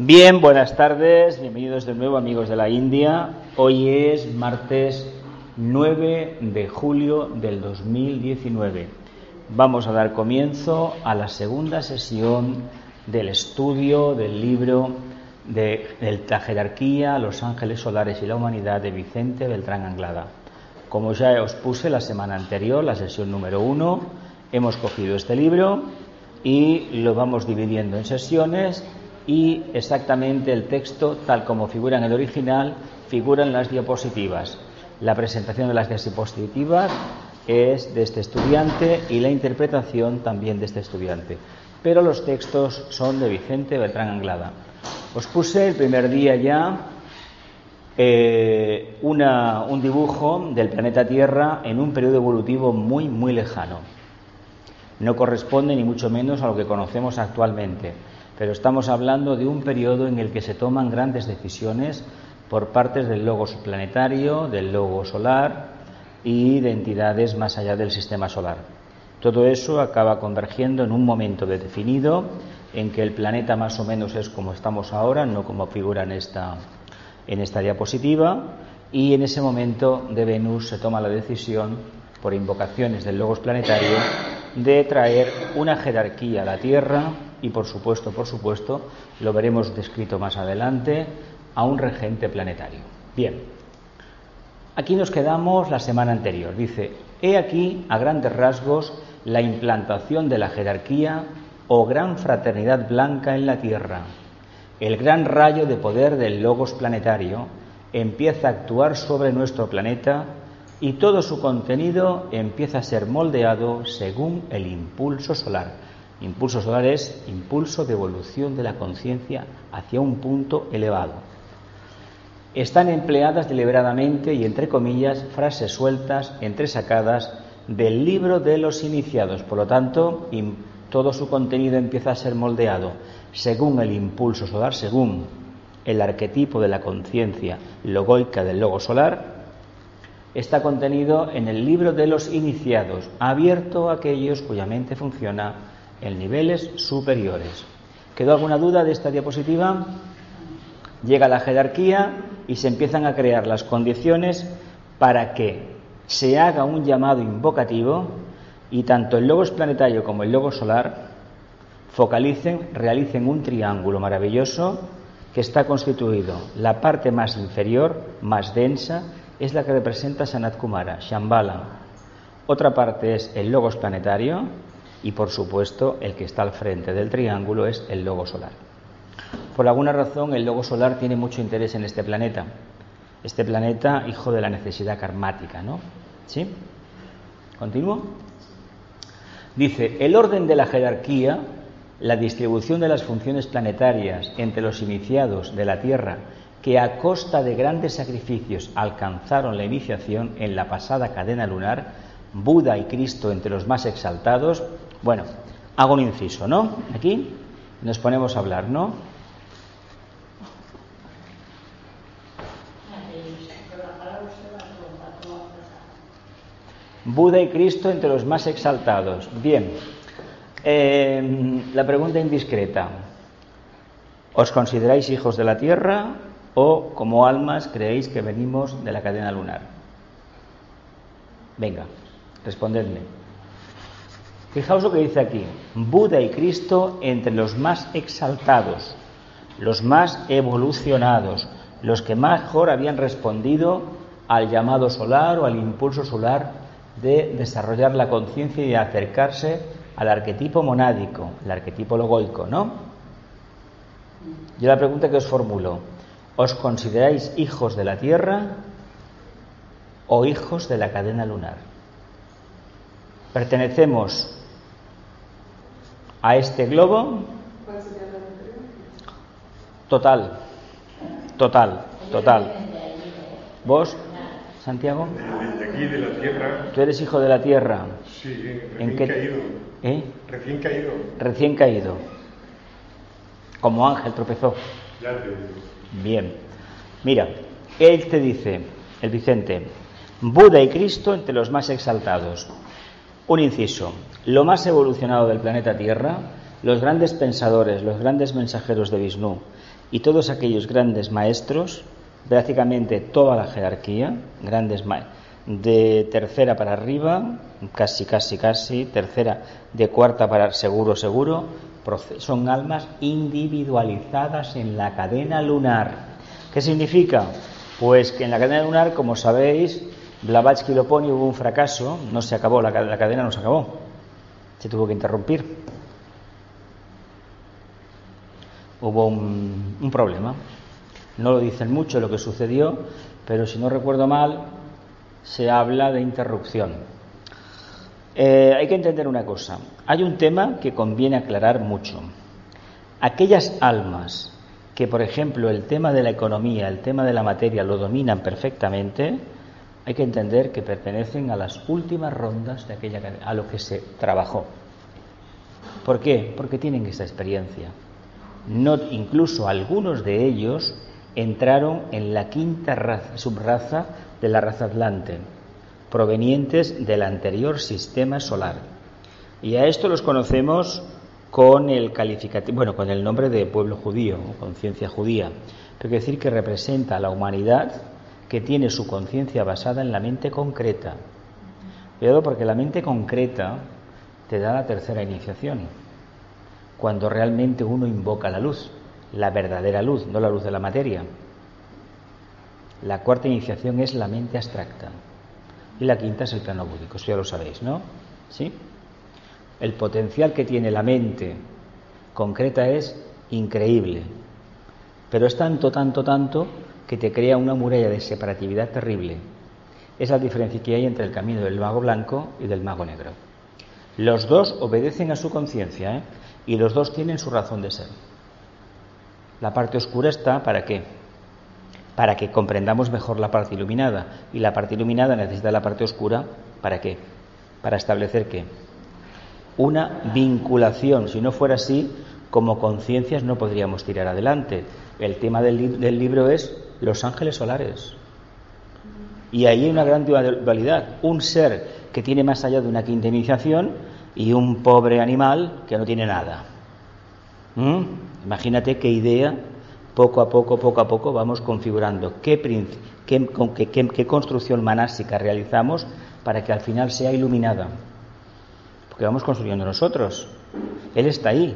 Bien, buenas tardes, bienvenidos de nuevo amigos de la India. Hoy es martes 9 de julio del 2019. Vamos a dar comienzo a la segunda sesión del estudio del libro de, la jerarquía, los ángeles solares y la humanidad de Vicente Beltrán Anglada. Como ya os puse la semana anterior, la sesión número uno, hemos cogido este libro y lo vamos dividiendo en sesiones y exactamente el texto, tal como figura en el original, figura en las diapositivas. La presentación de las diapositivas es de este estudiante y la interpretación también de este estudiante. Pero los textos son de Vicente Beltrán Anglada. Os puse el primer día ya eh, un dibujo del planeta Tierra en un periodo evolutivo muy, muy lejano. No corresponde ni mucho menos a lo que conocemos actualmente pero estamos hablando de un periodo en el que se toman grandes decisiones por partes del logo planetario, del logo solar y de entidades más allá del sistema solar. Todo eso acaba convergiendo en un momento definido en que el planeta más o menos es como estamos ahora, no como figura en esta, en esta diapositiva, y en ese momento de Venus se toma la decisión, por invocaciones del logos planetario, de traer una jerarquía a la Tierra y por supuesto, por supuesto, lo veremos descrito más adelante, a un regente planetario. Bien, aquí nos quedamos la semana anterior. Dice, he aquí a grandes rasgos la implantación de la jerarquía o gran fraternidad blanca en la Tierra. El gran rayo de poder del logos planetario empieza a actuar sobre nuestro planeta y todo su contenido empieza a ser moldeado según el impulso solar Impulso solar es impulso de evolución de la conciencia hacia un punto elevado. Están empleadas deliberadamente y entre comillas frases sueltas, entresacadas del libro de los iniciados. Por lo tanto, todo su contenido empieza a ser moldeado según el impulso solar, según el arquetipo de la conciencia logoica del logo solar, está contenido en el libro de los iniciados, abierto a aquellos cuya mente funciona en niveles superiores. ¿Quedó alguna duda de esta diapositiva? Llega la jerarquía y se empiezan a crear las condiciones para que se haga un llamado invocativo y tanto el logos planetario como el logo solar focalicen, realicen un triángulo maravilloso que está constituido. La parte más inferior, más densa, es la que representa Sanat Kumara, Shambhala. Otra parte es el logos planetario, y por supuesto el que está al frente del triángulo es el logo solar. Por alguna razón el logo solar tiene mucho interés en este planeta. Este planeta, hijo de la necesidad karmática, ¿no? ¿Sí? ¿Continúo? Dice, el orden de la jerarquía, la distribución de las funciones planetarias entre los iniciados de la Tierra que a costa de grandes sacrificios alcanzaron la iniciación en la pasada cadena lunar, Buda y Cristo entre los más exaltados, bueno, hago un inciso, ¿no? Aquí nos ponemos a hablar, ¿no? Buda y Cristo entre los más exaltados. Bien, eh, la pregunta indiscreta. ¿Os consideráis hijos de la Tierra o como almas creéis que venimos de la cadena lunar? Venga, respondedme. Fijaos lo que dice aquí, Buda y Cristo entre los más exaltados, los más evolucionados, los que mejor habían respondido al llamado solar o al impulso solar de desarrollar la conciencia y de acercarse al arquetipo monádico, el arquetipo logoico, ¿no? Yo la pregunta que os formulo, ¿os consideráis hijos de la Tierra o hijos de la cadena lunar? ¿Pertenecemos a este globo total, total, total. ¿Vos, Santiago? De aquí, de la tierra. ¿Tú eres hijo de la tierra? Sí, recién ¿En qué... caído. ¿Eh? Recién caído. Recién caído. Como ángel tropezó. Ya te... Bien. Mira, él te dice, el Vicente, Buda y Cristo entre los más exaltados. Un inciso. Lo más evolucionado del planeta Tierra los grandes pensadores, los grandes mensajeros de Vishnu y todos aquellos grandes maestros, prácticamente toda la jerarquía, grandes de tercera para arriba, casi, casi, casi, tercera, de cuarta para seguro, seguro, son almas individualizadas en la cadena lunar. ¿Qué significa? Pues que en la cadena lunar, como sabéis, Blavatsky lo pone, hubo un fracaso, no se acabó, la, cadena no se acabó, se tuvo que interrumpir. Hubo un, problema. No lo dicen mucho lo que sucedió, pero si no recuerdo mal, se habla de interrupción. Eh, hay que entender una cosa. Hay un tema que conviene aclarar mucho. Aquellas almas que, por ejemplo, el tema de la economía, el tema de la materia lo dominan perfectamente, hay que entender que pertenecen a las últimas rondas de aquella a lo que se trabajó. ¿Por qué? Porque tienen esa experiencia. No, incluso algunos de ellos entraron en la quinta subraza de la raza Atlante, provenientes del anterior sistema solar. Y a esto los conocemos con el calificativo, bueno, con el nombre de pueblo judío conciencia judía. Pero quiere decir que representa a la humanidad que tiene su conciencia basada en la mente concreta. Cuidado porque la mente concreta te da la tercera iniciación. Cuando realmente uno invoca la luz, la verdadera luz, no la luz de la materia. La cuarta iniciación es la mente abstracta. Y la quinta es el plano búdico, eso ya lo sabéis, ¿no? ¿Sí? El potencial que tiene la mente concreta es increíble, pero es tanto, tanto, tanto que te crea una muralla de separatividad terrible. Es la diferencia que hay entre el camino del mago blanco y del mago negro. Los dos obedecen a su conciencia ¿eh? y los dos tienen su razón de ser. La parte oscura está para qué? Para que comprendamos mejor la parte iluminada. Y la parte iluminada necesita la parte oscura para qué? Para establecer qué? una vinculación. Si no fuera así, como conciencias no podríamos tirar adelante. El tema del, libro es los ángeles solares. Y ahí hay una gran dualidad. Un ser que tiene más allá de una quinta iniciación y un pobre animal que no tiene nada. ¿Mm? Imagínate qué idea, poco a poco, poco a poco, vamos configurando qué, construcción manásica realizamos para que al final sea iluminada que vamos construyendo nosotros. Él está ahí,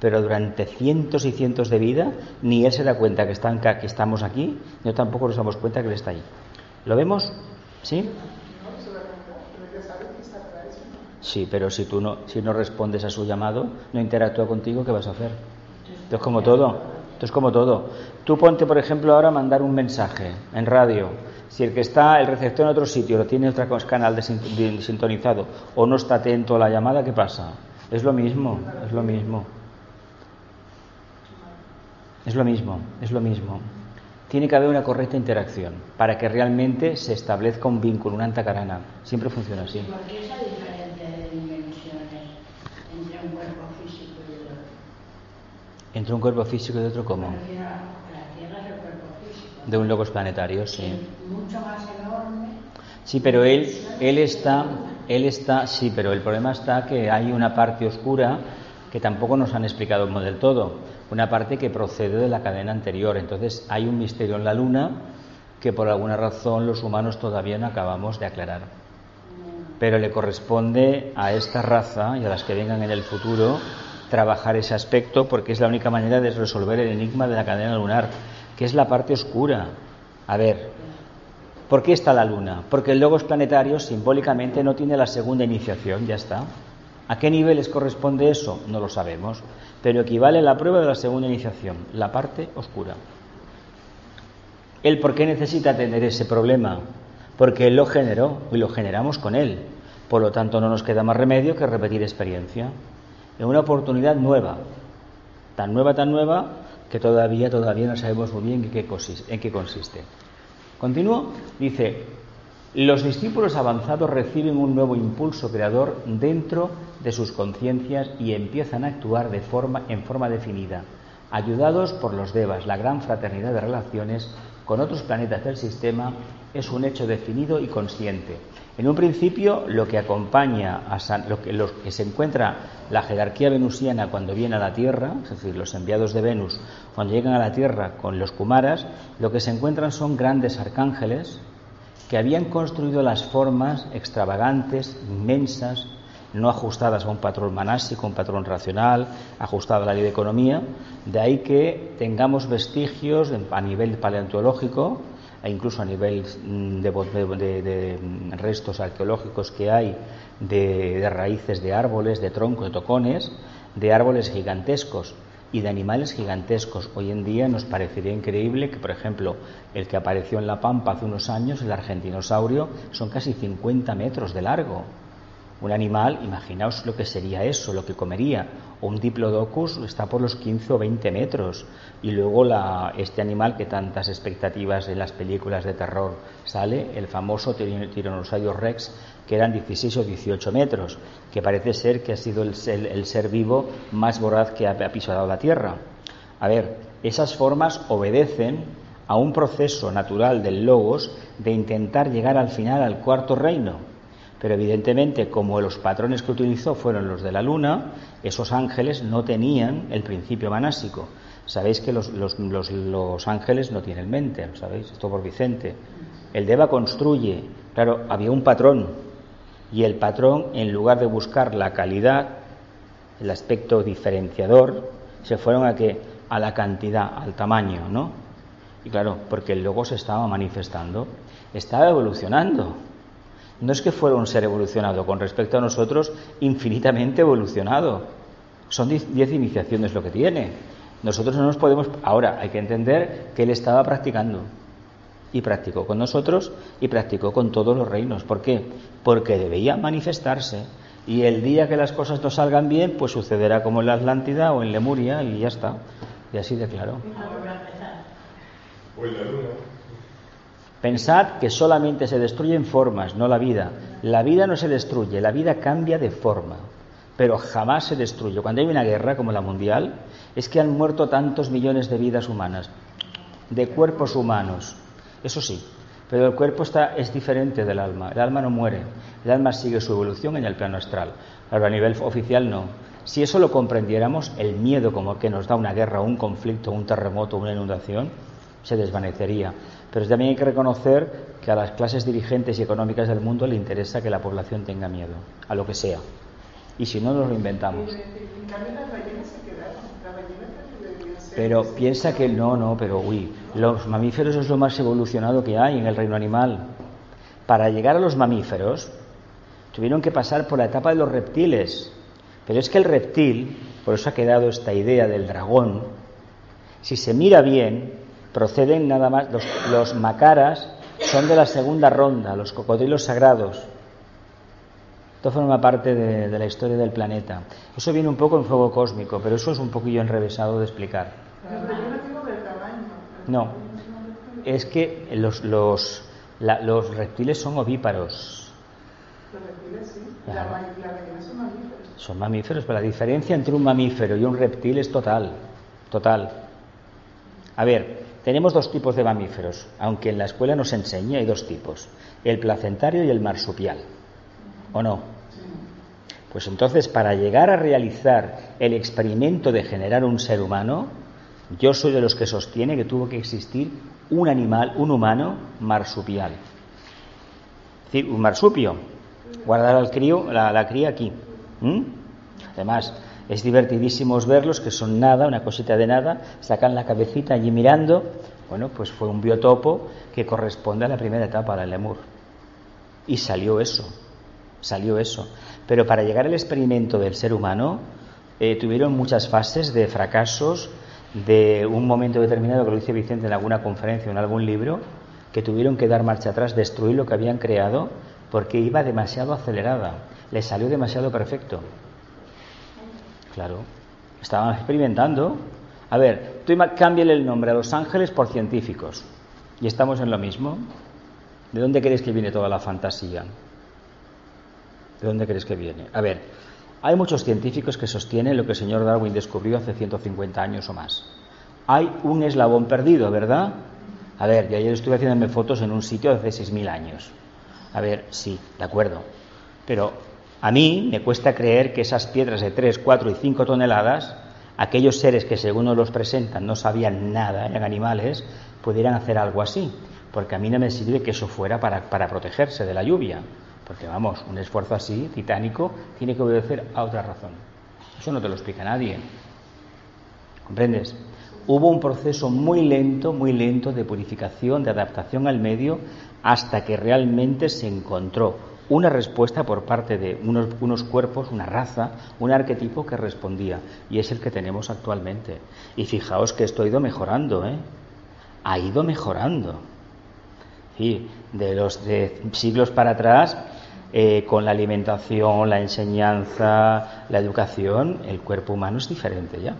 pero durante cientos y cientos de vida ni él se da cuenta que, que estamos aquí, ni tampoco nos damos cuenta que él está ahí. ¿Lo vemos? ¿Sí? Sí, pero si tú no, si no respondes a su llamado, no interactúa contigo, ¿qué vas a hacer? Esto es como todo. Esto es como todo. Tú ponte, por ejemplo, ahora mandar un mensaje en radio si el que está, el receptor en otro sitio, lo tiene otro canal sintonizado o no está atento a la llamada, ¿qué pasa? Es lo mismo, es lo mismo. Es lo mismo, es lo mismo. Tiene que haber una correcta interacción para que realmente se establezca un vínculo, una antacarana. Siempre funciona así. ¿Por qué esa diferencia de dimensiones entre un cuerpo físico y otro? ¿Entre un cuerpo físico y otro cómo? De un logos planetario, sí. Mucho más enorme. Sí, pero él, él está, él está, sí, pero el problema está que hay una parte oscura que tampoco nos han explicado del todo, una parte que procede de la cadena anterior. Entonces hay un misterio en la Luna que por alguna razón los humanos todavía no acabamos de aclarar. Pero le corresponde a esta raza y a las que vengan en el futuro trabajar ese aspecto porque es la única manera de resolver el enigma de la cadena lunar que es la parte oscura. A ver, ¿por qué está la luna? Porque el logos planetario simbólicamente no tiene la segunda iniciación, ya está. ¿A qué niveles corresponde eso? No lo sabemos, pero equivale a la prueba de la segunda iniciación, la parte oscura. ¿Él por qué necesita tener ese problema? Porque Él lo generó y lo generamos con Él. Por lo tanto, no nos queda más remedio que repetir experiencia. En una oportunidad nueva, tan nueva, tan nueva, que todavía, todavía no sabemos muy bien en qué consiste. Continúo, dice, los discípulos avanzados reciben un nuevo impulso creador dentro de sus conciencias y empiezan a actuar en forma definida, ayudados por los devas. La gran fraternidad de relaciones con otros planetas del sistema es un hecho definido y consciente. En un principio, lo que acompaña a lo, que, lo que se encuentra la jerarquía venusiana cuando viene a la Tierra, es decir, los enviados de Venus, cuando llegan a la Tierra con los Kumaras, lo que se encuentran son grandes arcángeles que habían construido las formas extravagantes, inmensas, no ajustadas a un patrón manásico, un patrón racional, ajustado a la ley de economía, de ahí que tengamos vestigios a nivel paleontológico incluso a nivel mm, de, restos arqueológicos que hay de, raíces de árboles, de troncos, de tocones, de árboles gigantescos y de animales gigantescos. Hoy en día nos parecería increíble que, por ejemplo, el que apareció en La Pampa hace unos años, el argentinosaurio, son casi 50 metros de largo. Un animal, imaginaos lo que sería eso, lo que comería. Un diplodocus está por los 15 o 20 metros. Y luego la, este animal que tantas expectativas en las películas de terror sale, el famoso Tyrannosaurus rex, que eran 16 o 18 metros, que parece ser que ha sido el, ser vivo más voraz que ha pisado la Tierra. A ver, esas formas obedecen a un proceso natural del logos de intentar llegar al final al cuarto reino pero evidentemente, como los patrones que utilizó fueron los de la luna, esos ángeles no tenían el principio manásico. Sabéis que los, ángeles no tienen mente, ¿sabéis? Esto por Vicente. El Deva construye, claro, había un patrón, y el patrón, en lugar de buscar la calidad, el aspecto diferenciador, se fueron a que a la cantidad, al tamaño, ¿no? Y claro, porque el logo se estaba manifestando, estaba evolucionando no es que fuera un ser evolucionado, con respecto a nosotros, infinitamente evolucionado. Son diez iniciaciones lo que tiene. Nosotros no nos podemos. Ahora, hay que entender que él estaba practicando. Y practicó con nosotros y practicó con todos los reinos. ¿Por qué? Porque debía manifestarse. Y el día que las cosas no salgan bien, pues sucederá como en la Atlántida o en Lemuria y ya está. Y así de claro. O en la luna. Pensad que solamente se destruyen formas, no la vida. La vida no se destruye, la vida cambia de forma, pero jamás se destruye. Cuando hay una guerra como la mundial, es que han muerto tantos millones de vidas humanas, de cuerpos humanos. Eso sí, pero el cuerpo está, es diferente del alma. El alma no muere, el alma sigue su evolución en el plano astral. Pero a nivel oficial no. Si eso lo comprendiéramos, el miedo como que nos da una guerra, un conflicto, un terremoto, una inundación, se desvanecería. Pero también hay que reconocer que a las clases dirigentes y económicas del mundo le interesa que la población tenga miedo, a lo que sea. Y si no, nos lo inventamos. Pero piensa que no, no, pero uy, los mamíferos es lo más evolucionado que hay en el reino animal. Para llegar a los mamíferos tuvieron que pasar por la etapa de los reptiles. Pero es que el reptil, por eso ha quedado esta idea del dragón, si se mira bien, proceden nada más, los, macaras son de la segunda ronda, los cocodrilos sagrados. Esto forma parte de, la historia del planeta. Eso viene un poco en fuego cósmico, pero eso es un poquillo enrevesado de explicar. No, es que los, los, los reptiles son ovíparos. Los reptiles sí, la, son mamíferos. Son mamíferos, pero la diferencia entre un mamífero y un reptil es total, total. A ver, tenemos dos tipos de mamíferos, aunque en la escuela nos enseña hay dos tipos, el placentario y el marsupial. ¿O no? Pues entonces, para llegar a realizar el experimento de generar un ser humano, yo soy de los que sostiene que tuvo que existir un animal, un humano marsupial. Es decir, un marsupio. Guardar al crío, la, cría aquí. Además, es divertidísimo verlos, que son nada, una cosita de nada, sacan la cabecita allí mirando. Bueno, pues fue un biotopo que corresponde a la primera etapa del lemur. Y salió eso, salió eso. Pero para llegar al experimento del ser humano, eh, tuvieron muchas fases de fracasos, de un momento determinado, que lo dice Vicente en alguna conferencia o en algún libro, que tuvieron que dar marcha atrás, destruir lo que habían creado, porque iba demasiado acelerada, le salió demasiado perfecto. Claro, estaban experimentando. A ver, tú cámbiale el nombre a los ángeles por científicos. Y estamos en lo mismo. ¿De dónde crees que viene toda la fantasía? ¿De dónde crees que viene? A ver, hay muchos científicos que sostienen lo que el señor Darwin descubrió hace 150 años o más. Hay un eslabón perdido, ¿verdad? A ver, yo ayer estuve haciéndome fotos en un sitio hace 6.000 años. A ver, sí, de acuerdo. Pero a mí me cuesta creer que esas piedras de 3, 4 y 5 toneladas, aquellos seres que según nos los presentan no sabían nada, eran animales, pudieran hacer algo así. Porque a mí no me sirve que eso fuera para, para protegerse de la lluvia. Porque vamos, un esfuerzo así, titánico, tiene que obedecer a otra razón. Eso no te lo explica nadie. ¿Comprendes? Hubo un proceso muy lento, muy lento de purificación, de adaptación al medio, hasta que realmente se encontró una respuesta por parte de unos, unos, cuerpos, una raza, un arquetipo que respondía. Y es el que tenemos actualmente. Y fijaos que esto ha ido mejorando, ¿eh? Ha ido mejorando. Y de los de siglos para atrás, eh, con la alimentación, la enseñanza, la educación, el cuerpo humano es diferente ya.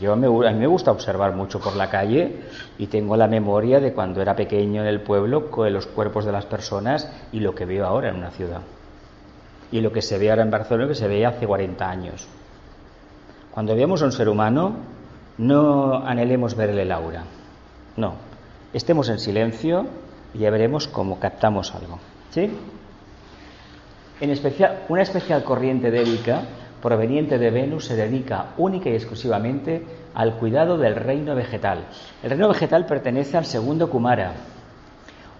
Yo me, a mí me gusta observar mucho por la calle y tengo la memoria de cuando era pequeño en el pueblo con los cuerpos de las personas y lo que veo ahora en una ciudad. Y lo que se ve ahora en Barcelona que se veía hace 40 años. Cuando veamos a un ser humano, no anhelemos verle el aura. No. Estemos en silencio y ya veremos cómo captamos algo. ¿Sí? En especial, una especial corriente débica proveniente de Venus se dedica única y exclusivamente al cuidado del reino vegetal. El reino vegetal pertenece al segundo Kumara,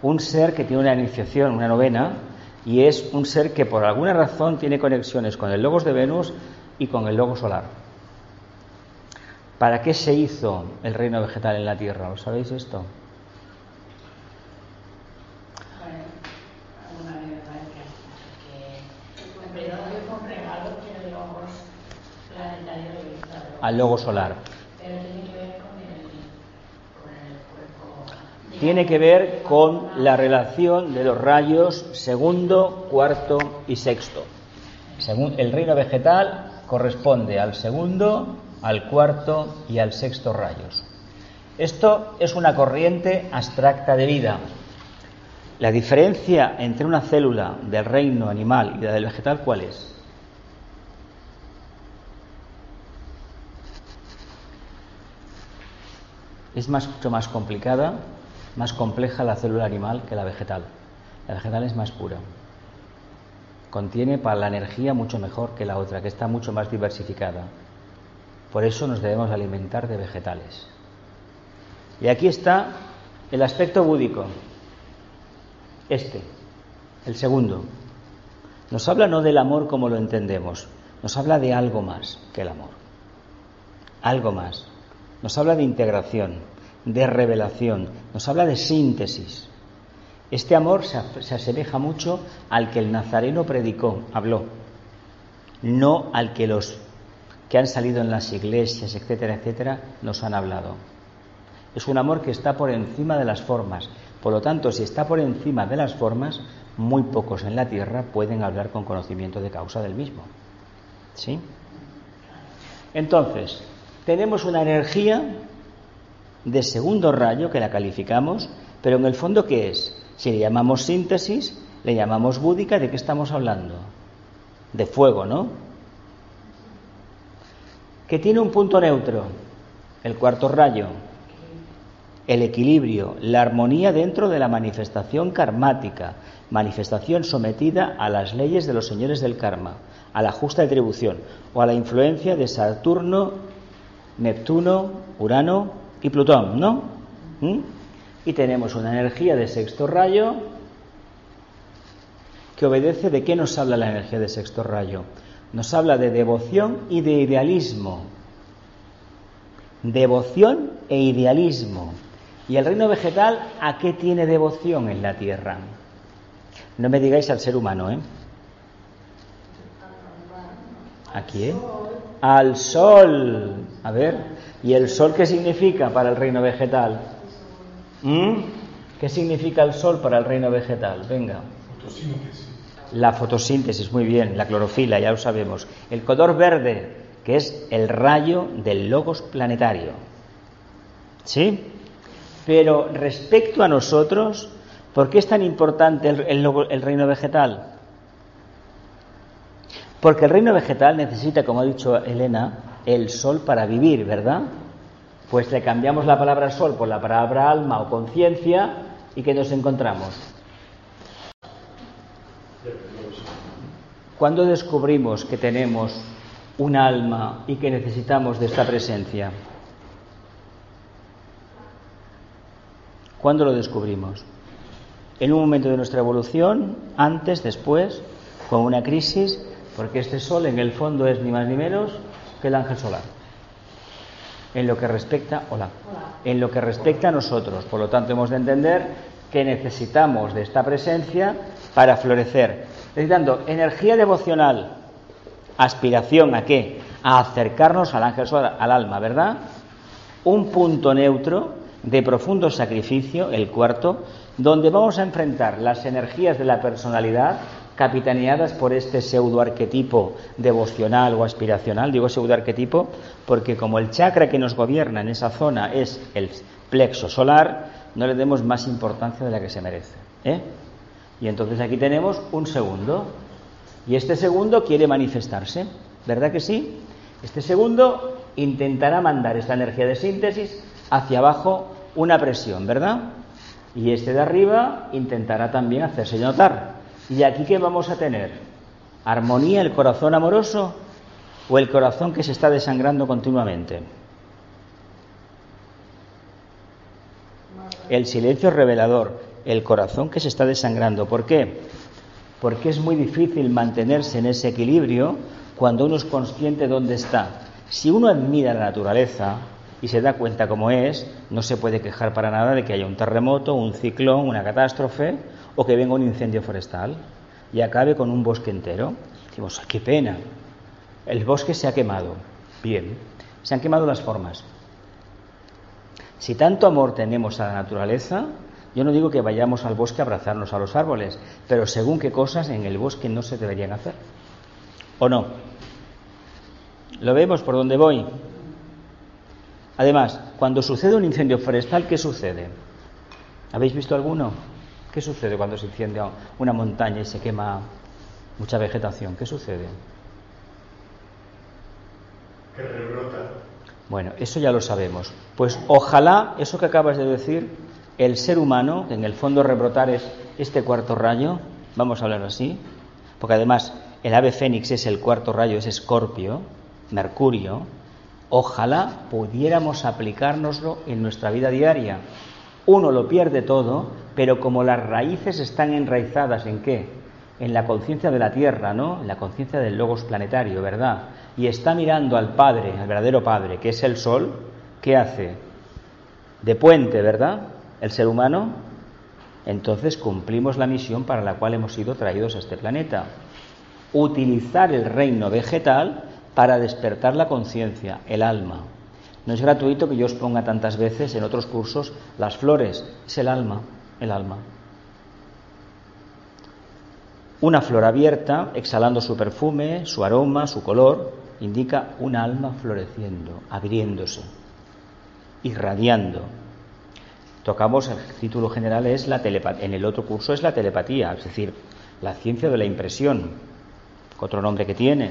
un ser que tiene una iniciación, una novena, y es un ser que por alguna razón tiene conexiones con el logos de Venus y con el logo solar. ¿Para qué se hizo el reino vegetal en la Tierra? ¿Lo sabéis esto? Al logo solar. Tiene que ver con la relación de los rayos segundo, cuarto y sexto. Según el reino vegetal corresponde al segundo, al cuarto y al sexto rayos. Esto es una corriente abstracta de vida. La diferencia entre una célula del reino animal y la del vegetal, ¿cuál es? Es mucho más complicada, más compleja la célula animal que la vegetal. La vegetal es más pura. Contiene para la energía mucho mejor que la otra, que está mucho más diversificada. Por eso nos debemos alimentar de vegetales. Y aquí está el aspecto búdico. Este, el segundo. Nos habla no del amor como lo entendemos, nos habla de algo más que el amor. Algo más. Nos habla de integración, de revelación, nos habla de síntesis. Este amor se, asemeja mucho al que el nazareno predicó, habló, no al que los que han salido en las iglesias, etcétera, etcétera, nos han hablado. Es un amor que está por encima de las formas. Por lo tanto, si está por encima de las formas, muy pocos en la tierra pueden hablar con conocimiento de causa del mismo. ¿Sí? Entonces, tenemos una energía de segundo rayo que la calificamos, pero en el fondo, ¿qué es? Si le llamamos síntesis, le llamamos búdica, ¿de qué estamos hablando? De fuego, ¿no? Que tiene un punto neutro, el cuarto rayo, el equilibrio, la armonía dentro de la manifestación karmática, manifestación sometida a las leyes de los señores del karma, a la justa atribución o a la influencia de Saturno Neptuno, Urano y Plutón, ¿no? ¿Mm? Y tenemos una energía de sexto rayo que obedece de qué nos habla la energía de sexto rayo. Nos habla de devoción y de idealismo. Devoción e idealismo. ¿Y el reino vegetal a qué tiene devoción en la tierra? No me digáis al ser humano, ¿eh? ¿A quién? Al sol. A ver, ¿y el sol qué significa para el reino vegetal? ¿Mm? ¿Qué significa el sol para el reino vegetal? Venga. Fotosíntesis. La fotosíntesis, muy bien, la clorofila, ya lo sabemos. El color verde, que es el rayo del logos planetario. ¿Sí? Pero respecto a nosotros, ¿por qué es tan importante el, el reino vegetal? Porque el reino vegetal necesita, como ha dicho Elena, el sol para vivir, ¿verdad? Pues le cambiamos la palabra sol por la palabra alma o conciencia y que nos encontramos. ¿Cuándo descubrimos que tenemos un alma y que necesitamos de esta presencia? ¿Cuándo lo descubrimos? En un momento de nuestra evolución, antes, después, con una crisis, porque este sol en el fondo es ni más ni menos que el ángel solar. En lo que respecta, hola, en lo que respecta a nosotros. Por lo tanto, hemos de entender que necesitamos de esta presencia para florecer. Necesitando energía devocional, aspiración a qué? A acercarnos al ángel solar, al alma, ¿verdad? Un punto neutro de profundo sacrificio, el cuarto, donde vamos a enfrentar las energías de la personalidad capitaneadas por este pseudoarquetipo devocional o aspiracional. Digo pseudoarquetipo porque como el chakra que nos gobierna en esa zona es el plexo solar, no le demos más importancia de la que se merece. ¿eh? Y entonces aquí tenemos un segundo. Y este segundo quiere manifestarse, ¿verdad que sí? Este segundo intentará mandar esta energía de síntesis hacia abajo una presión, ¿verdad? Y este de arriba intentará también hacerse notar. ¿Y aquí qué vamos a tener? ¿Armonía, el corazón amoroso o el corazón que se está desangrando continuamente? El silencio revelador, el corazón que se está desangrando. ¿Por qué? Porque es muy difícil mantenerse en ese equilibrio cuando uno es consciente de dónde está. Si uno admira la naturaleza y se da cuenta cómo es, no se puede quejar para nada de que haya un terremoto, un ciclón, una catástrofe o que venga un incendio forestal y acabe con un bosque entero. Decimos, qué pena. El bosque se ha quemado. Bien, se han quemado las formas. Si tanto amor tenemos a la naturaleza, yo no digo que vayamos al bosque a abrazarnos a los árboles, pero según qué cosas en el bosque no se deberían hacer. ¿O no? ¿Lo vemos por dónde voy? Además, cuando sucede un incendio forestal, ¿qué sucede? ¿Habéis visto alguno? ¿Qué sucede cuando se incendia una montaña y se quema mucha vegetación? ¿Qué sucede? Que rebrota. Bueno, eso ya lo sabemos. Pues ojalá, eso que acabas de decir, el ser humano, que en el fondo rebrotar es este cuarto rayo, vamos a hablar así, porque además el ave fénix es el cuarto rayo, es escorpio, mercurio, ojalá pudiéramos aplicárnoslo en nuestra vida diaria. Uno lo pierde todo, pero como las raíces están enraizadas en qué? En la conciencia de la Tierra, ¿no? En la conciencia del logos planetario, ¿verdad? Y está mirando al Padre, al verdadero Padre, que es el Sol, ¿qué hace? De puente, ¿verdad? El ser humano. Entonces cumplimos la misión para la cual hemos sido traídos a este planeta. Utilizar el reino vegetal para despertar la conciencia, el alma. No es gratuito que yo os ponga tantas veces en otros cursos las flores, es el alma, el alma. Una flor abierta, exhalando su perfume, su aroma, su color, indica un alma floreciendo, abriéndose, irradiando. Tocamos, el título general es la telepatía, en el otro curso es la telepatía, es decir, la ciencia de la impresión, otro nombre que tiene,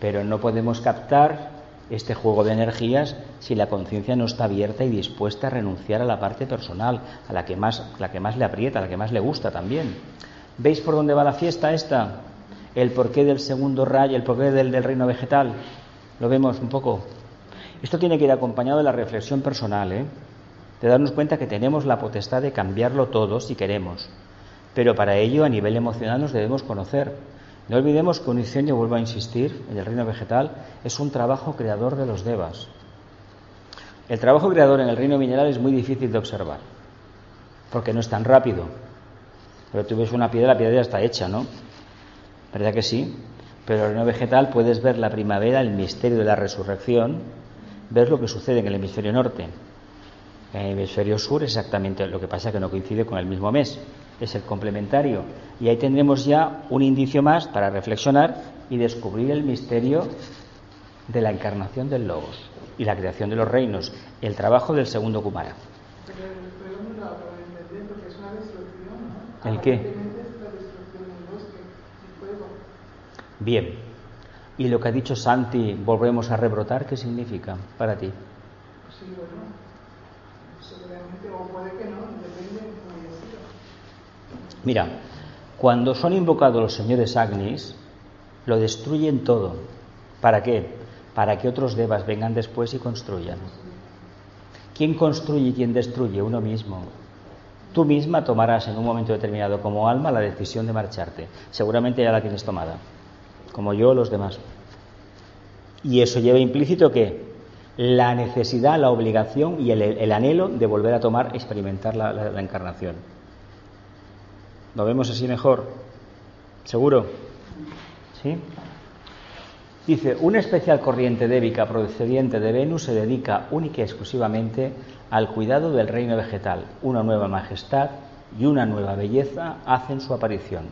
pero no podemos captar este juego de energías si la conciencia no está abierta y dispuesta a renunciar a la parte personal, a la que más, la que más le aprieta, a la que más le gusta también. ¿Veis por dónde va la fiesta esta? El porqué del segundo rayo, el porqué del, del reino vegetal. Lo vemos un poco. Esto tiene que ir acompañado de la reflexión personal, ¿eh? de darnos cuenta que tenemos la potestad de cambiarlo todo si queremos. Pero para ello, a nivel emocional, nos debemos conocer. No olvidemos que un incendio, vuelvo a insistir, en el reino vegetal es un trabajo creador de los devas. El trabajo creador en el reino mineral es muy difícil de observar, porque no es tan rápido. Pero tú ves una piedra, la piedra ya está hecha, ¿no? ¿Verdad que sí? Pero en el reino vegetal puedes ver la primavera, el misterio de la resurrección, ver lo que sucede en el hemisferio norte. En el hemisferio sur exactamente lo que pasa que no coincide con el mismo mes es el complementario. Y ahí tendremos ya un indicio más para reflexionar y descubrir el misterio de la encarnación del Logos y la creación de los reinos, el trabajo del segundo Kumara. ¿El qué? Bien. ¿Y lo que ha dicho Santi, volvemos a rebrotar, qué significa para ti? Sí, bueno, seguramente, o puede que Mira, cuando son invocados los señores Agnis, Lo destruyen todo. ¿Para qué? Para que otros devas vengan después y construyan. ¿Quién construye y quién destruye? Uno mismo. Tú misma tomarás en un momento determinado como alma la decisión de marcharte. Seguramente ya la tienes tomada, como yo los demás. Y eso lleva implícito que la necesidad, la obligación y el, anhelo de volver a tomar, experimentar la encarnación. ¿Lo vemos así mejor? ¿Seguro? ¿Sí? Dice, una especial corriente débica procediente de Venus se dedica única y exclusivamente al cuidado del reino vegetal. Una nueva majestad y una nueva belleza hacen su aparición.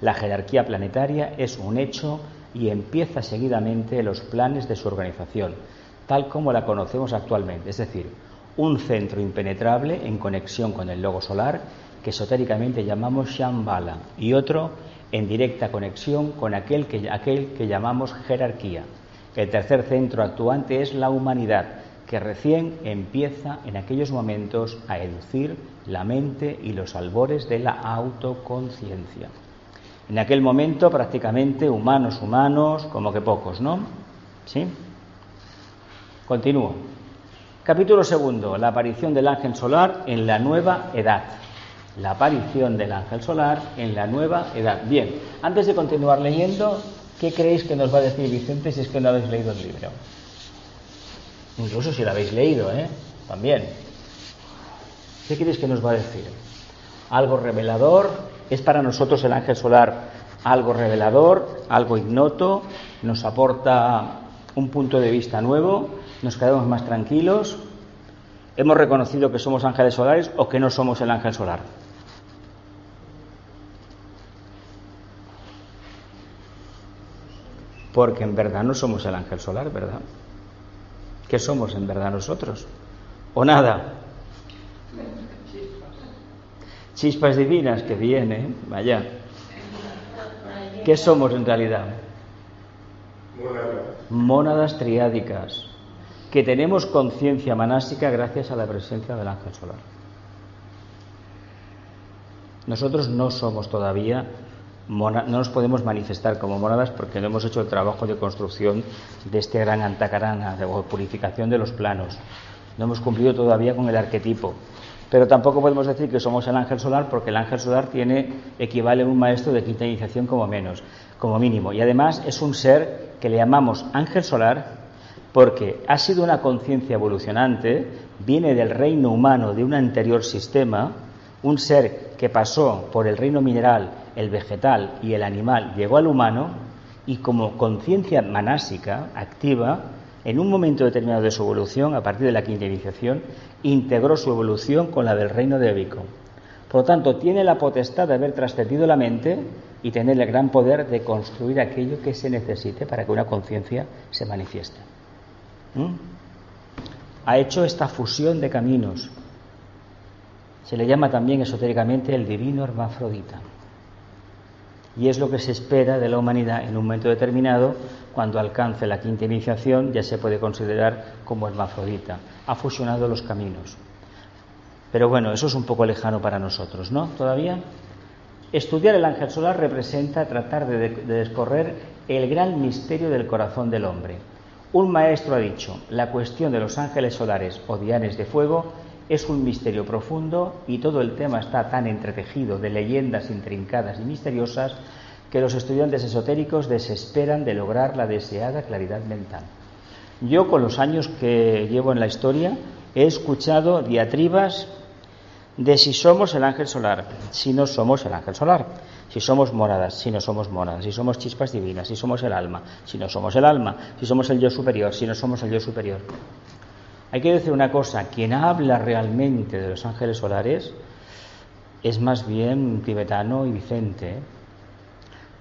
La jerarquía planetaria es un hecho y empieza seguidamente los planes de su organización, tal como la conocemos actualmente, es decir, un centro impenetrable en conexión con el logo solar que esotéricamente llamamos Shambhala y otro en directa conexión con aquel que, aquel que llamamos jerarquía. El tercer centro actuante es la humanidad, que recién empieza en aquellos momentos a educir la mente y los albores de la autoconciencia. En aquel momento prácticamente humanos, humanos, como que pocos, ¿no? ¿Sí? Continúo. Capítulo segundo, la aparición del ángel solar en la nueva edad la aparición del ángel solar en la nueva edad. Bien, antes de continuar leyendo, ¿qué creéis que nos va a decir Vicente si es que no habéis leído el libro? Incluso si lo habéis leído, ¿eh? También. ¿Qué creéis que nos va a decir? ¿Algo revelador? ¿Es para nosotros el ángel solar algo revelador, algo ignoto? ¿Nos aporta un punto de vista nuevo? ¿Nos quedamos más tranquilos? ¿Hemos reconocido que somos ángeles solares o que no somos el ángel solar? Porque en verdad no somos el ángel solar, ¿verdad? ¿Qué somos en verdad nosotros? ¿O nada? Chispas divinas que viene, vaya. ¿Qué somos en realidad? Mónadas triádicas, que tenemos conciencia manástica gracias a la presencia del ángel solar. Nosotros no somos todavía no nos podemos manifestar como monadas porque no hemos hecho el trabajo de construcción de este gran antacarana, de purificación de los planos. No hemos cumplido todavía con el arquetipo. Pero tampoco podemos decir que somos el ángel solar porque el ángel solar tiene, equivale a un maestro de quinta iniciación como menos, como mínimo. Y además es un ser que le llamamos ángel solar porque ha sido una conciencia evolucionante, viene del reino humano de un anterior sistema, un ser que pasó por el reino mineral, el vegetal y el animal, llegó al humano y como conciencia manásica activa, en un momento determinado de su evolución, a partir de la quinta iniciación, integró su evolución con la del reino de Ébico. Por lo tanto, tiene la potestad de haber trascendido la mente y tener el gran poder de construir aquello que se necesite para que una conciencia se manifieste. ¿Mm? Ha hecho esta fusión de caminos se le llama también esotéricamente el divino hermafrodita. Y es lo que se espera de la humanidad en un momento determinado, cuando alcance la quinta iniciación, ya se puede considerar como hermafrodita. Ha fusionado los caminos. Pero bueno, eso es un poco lejano para nosotros, ¿no? Todavía. Estudiar el ángel solar representa tratar de, de descorrer el gran misterio del corazón del hombre. Un maestro ha dicho, la cuestión de los ángeles solares o dianes de fuego es un misterio profundo y todo el tema está tan entretejido de leyendas intrincadas y misteriosas que los estudiantes esotéricos desesperan de lograr la deseada claridad mental. Yo con los años que llevo en la historia he escuchado diatribas de si somos el ángel solar, si no somos el ángel solar, si somos moradas, si no somos moradas, si somos chispas divinas, si somos el alma, si no somos el alma, si somos el yo superior, si no somos el yo superior. Hay que decir una cosa, quien habla realmente de los ángeles solares es más bien tibetano y Vicente, ¿eh?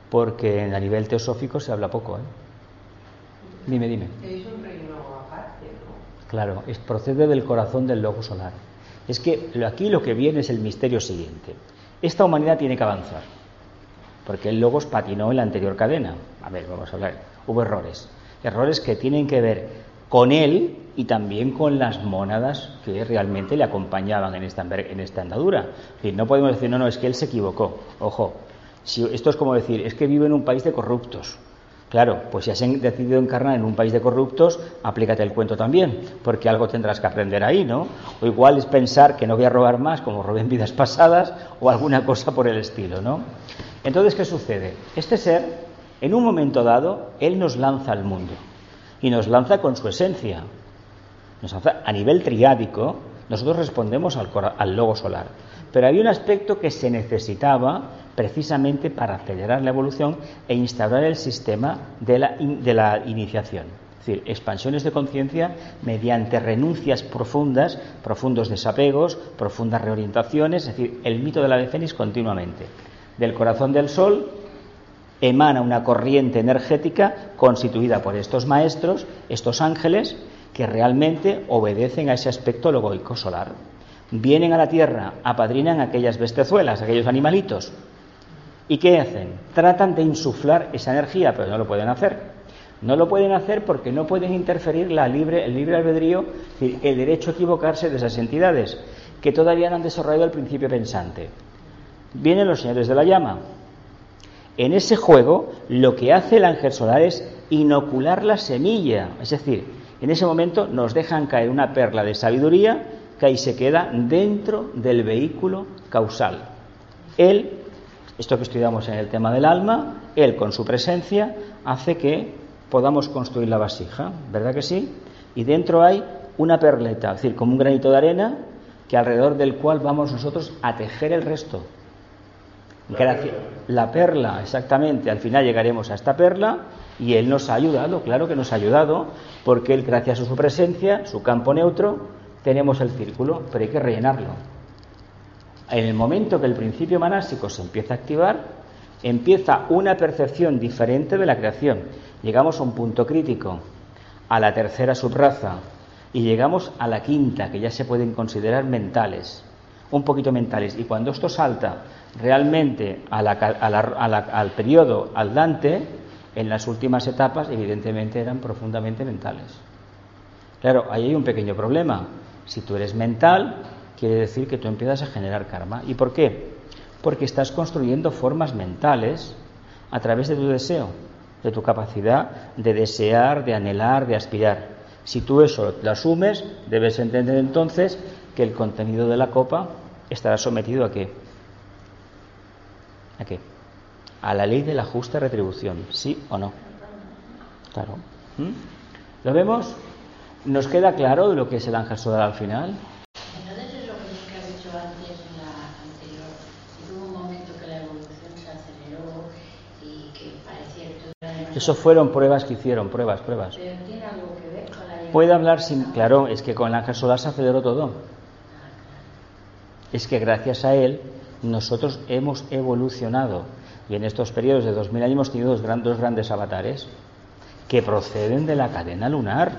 porque a nivel teosófico se habla poco. ¿eh? Dime, dime. Es un reino aparte, ¿no? Claro, es, procede del corazón del logo solar. Es que aquí lo que viene es el misterio siguiente. Esta humanidad tiene que avanzar, porque el logos patinó en la anterior cadena. A ver, vamos a hablar. Hubo errores. Errores que tienen que ver con él y también con las mónadas que realmente le acompañaban en esta, andadura. no podemos decir, no, no, es que él se equivocó. Ojo, si, esto es como decir, es que vive en un país de corruptos. Claro, pues si has decidido encarnar en un país de corruptos, aplícate el cuento también, porque algo tendrás que aprender ahí, ¿no? O igual es pensar que no voy a robar más, como robé en vidas pasadas, o alguna cosa por el estilo, ¿no? Entonces, ¿qué sucede? Este ser, en un momento dado, él nos lanza al mundo y nos lanza con su esencia. A nivel triádico, nosotros respondemos al, al logo solar. Pero había un aspecto que se necesitaba precisamente para acelerar la evolución e instaurar el sistema de la, de la iniciación. Es decir, expansiones de conciencia mediante renuncias profundas, profundos desapegos, profundas reorientaciones, es decir, el mito de la Fénix continuamente. Del corazón del Sol emana una corriente energética constituida por estos maestros, estos ángeles, que realmente obedecen a ese aspecto logoico solar. Vienen a la Tierra, apadrinan aquellas bestezuelas, aquellos animalitos, ¿Y qué hacen? Tratan de insuflar esa energía, pero no lo pueden hacer. No lo pueden hacer porque no pueden interferir la libre, el libre albedrío, el derecho a equivocarse de esas entidades, que todavía no han desarrollado el principio pensante. Vienen los señores de la llama. En ese juego, lo que hace el ángel solar es inocular la semilla, es decir, en ese momento nos dejan caer una perla de sabiduría que ahí se queda dentro del vehículo causal. Él esto que estudiamos en el tema del alma, Él con su presencia hace que podamos construir la vasija, ¿verdad que sí? Y dentro hay una perleta, es decir, como un granito de arena, que alrededor del cual vamos nosotros a tejer el resto. La, la perla, exactamente, al final llegaremos a esta perla y Él nos ha ayudado, claro que nos ha ayudado, porque Él, gracias a su presencia, su campo neutro, tenemos el círculo, pero hay que rellenarlo. En el momento que el principio manásico se empieza a activar, empieza una percepción diferente de la creación. Llegamos a un punto crítico, a la tercera subraza, y llegamos a la quinta, que ya se pueden considerar mentales, un poquito mentales. Y cuando esto salta realmente al periodo al Dante, en las últimas etapas, evidentemente eran profundamente mentales. Claro, ahí hay un pequeño problema. Si tú eres mental, quiere decir que tú empiezas a generar karma. ¿Y por qué? Porque estás construyendo formas mentales a través de tu deseo, de tu capacidad de desear, de anhelar, de aspirar. Si tú eso lo asumes, debes entender entonces que el contenido de la copa estará sometido a qué? ¿A qué? A la ley de la justa retribución, ¿sí o no? Claro. ¿Mm? ¿Lo vemos? ¿Nos queda claro lo que es el ángel solar al final? Eso fueron pruebas que hicieron, pruebas, pruebas. Puede hablar sin. Claro, es que con el ángel solar se aceleró todo. Es que gracias a él nosotros hemos evolucionado. Y en estos periodos de 2000 años hemos tenido dos, dos grandes avatares que proceden de la cadena lunar.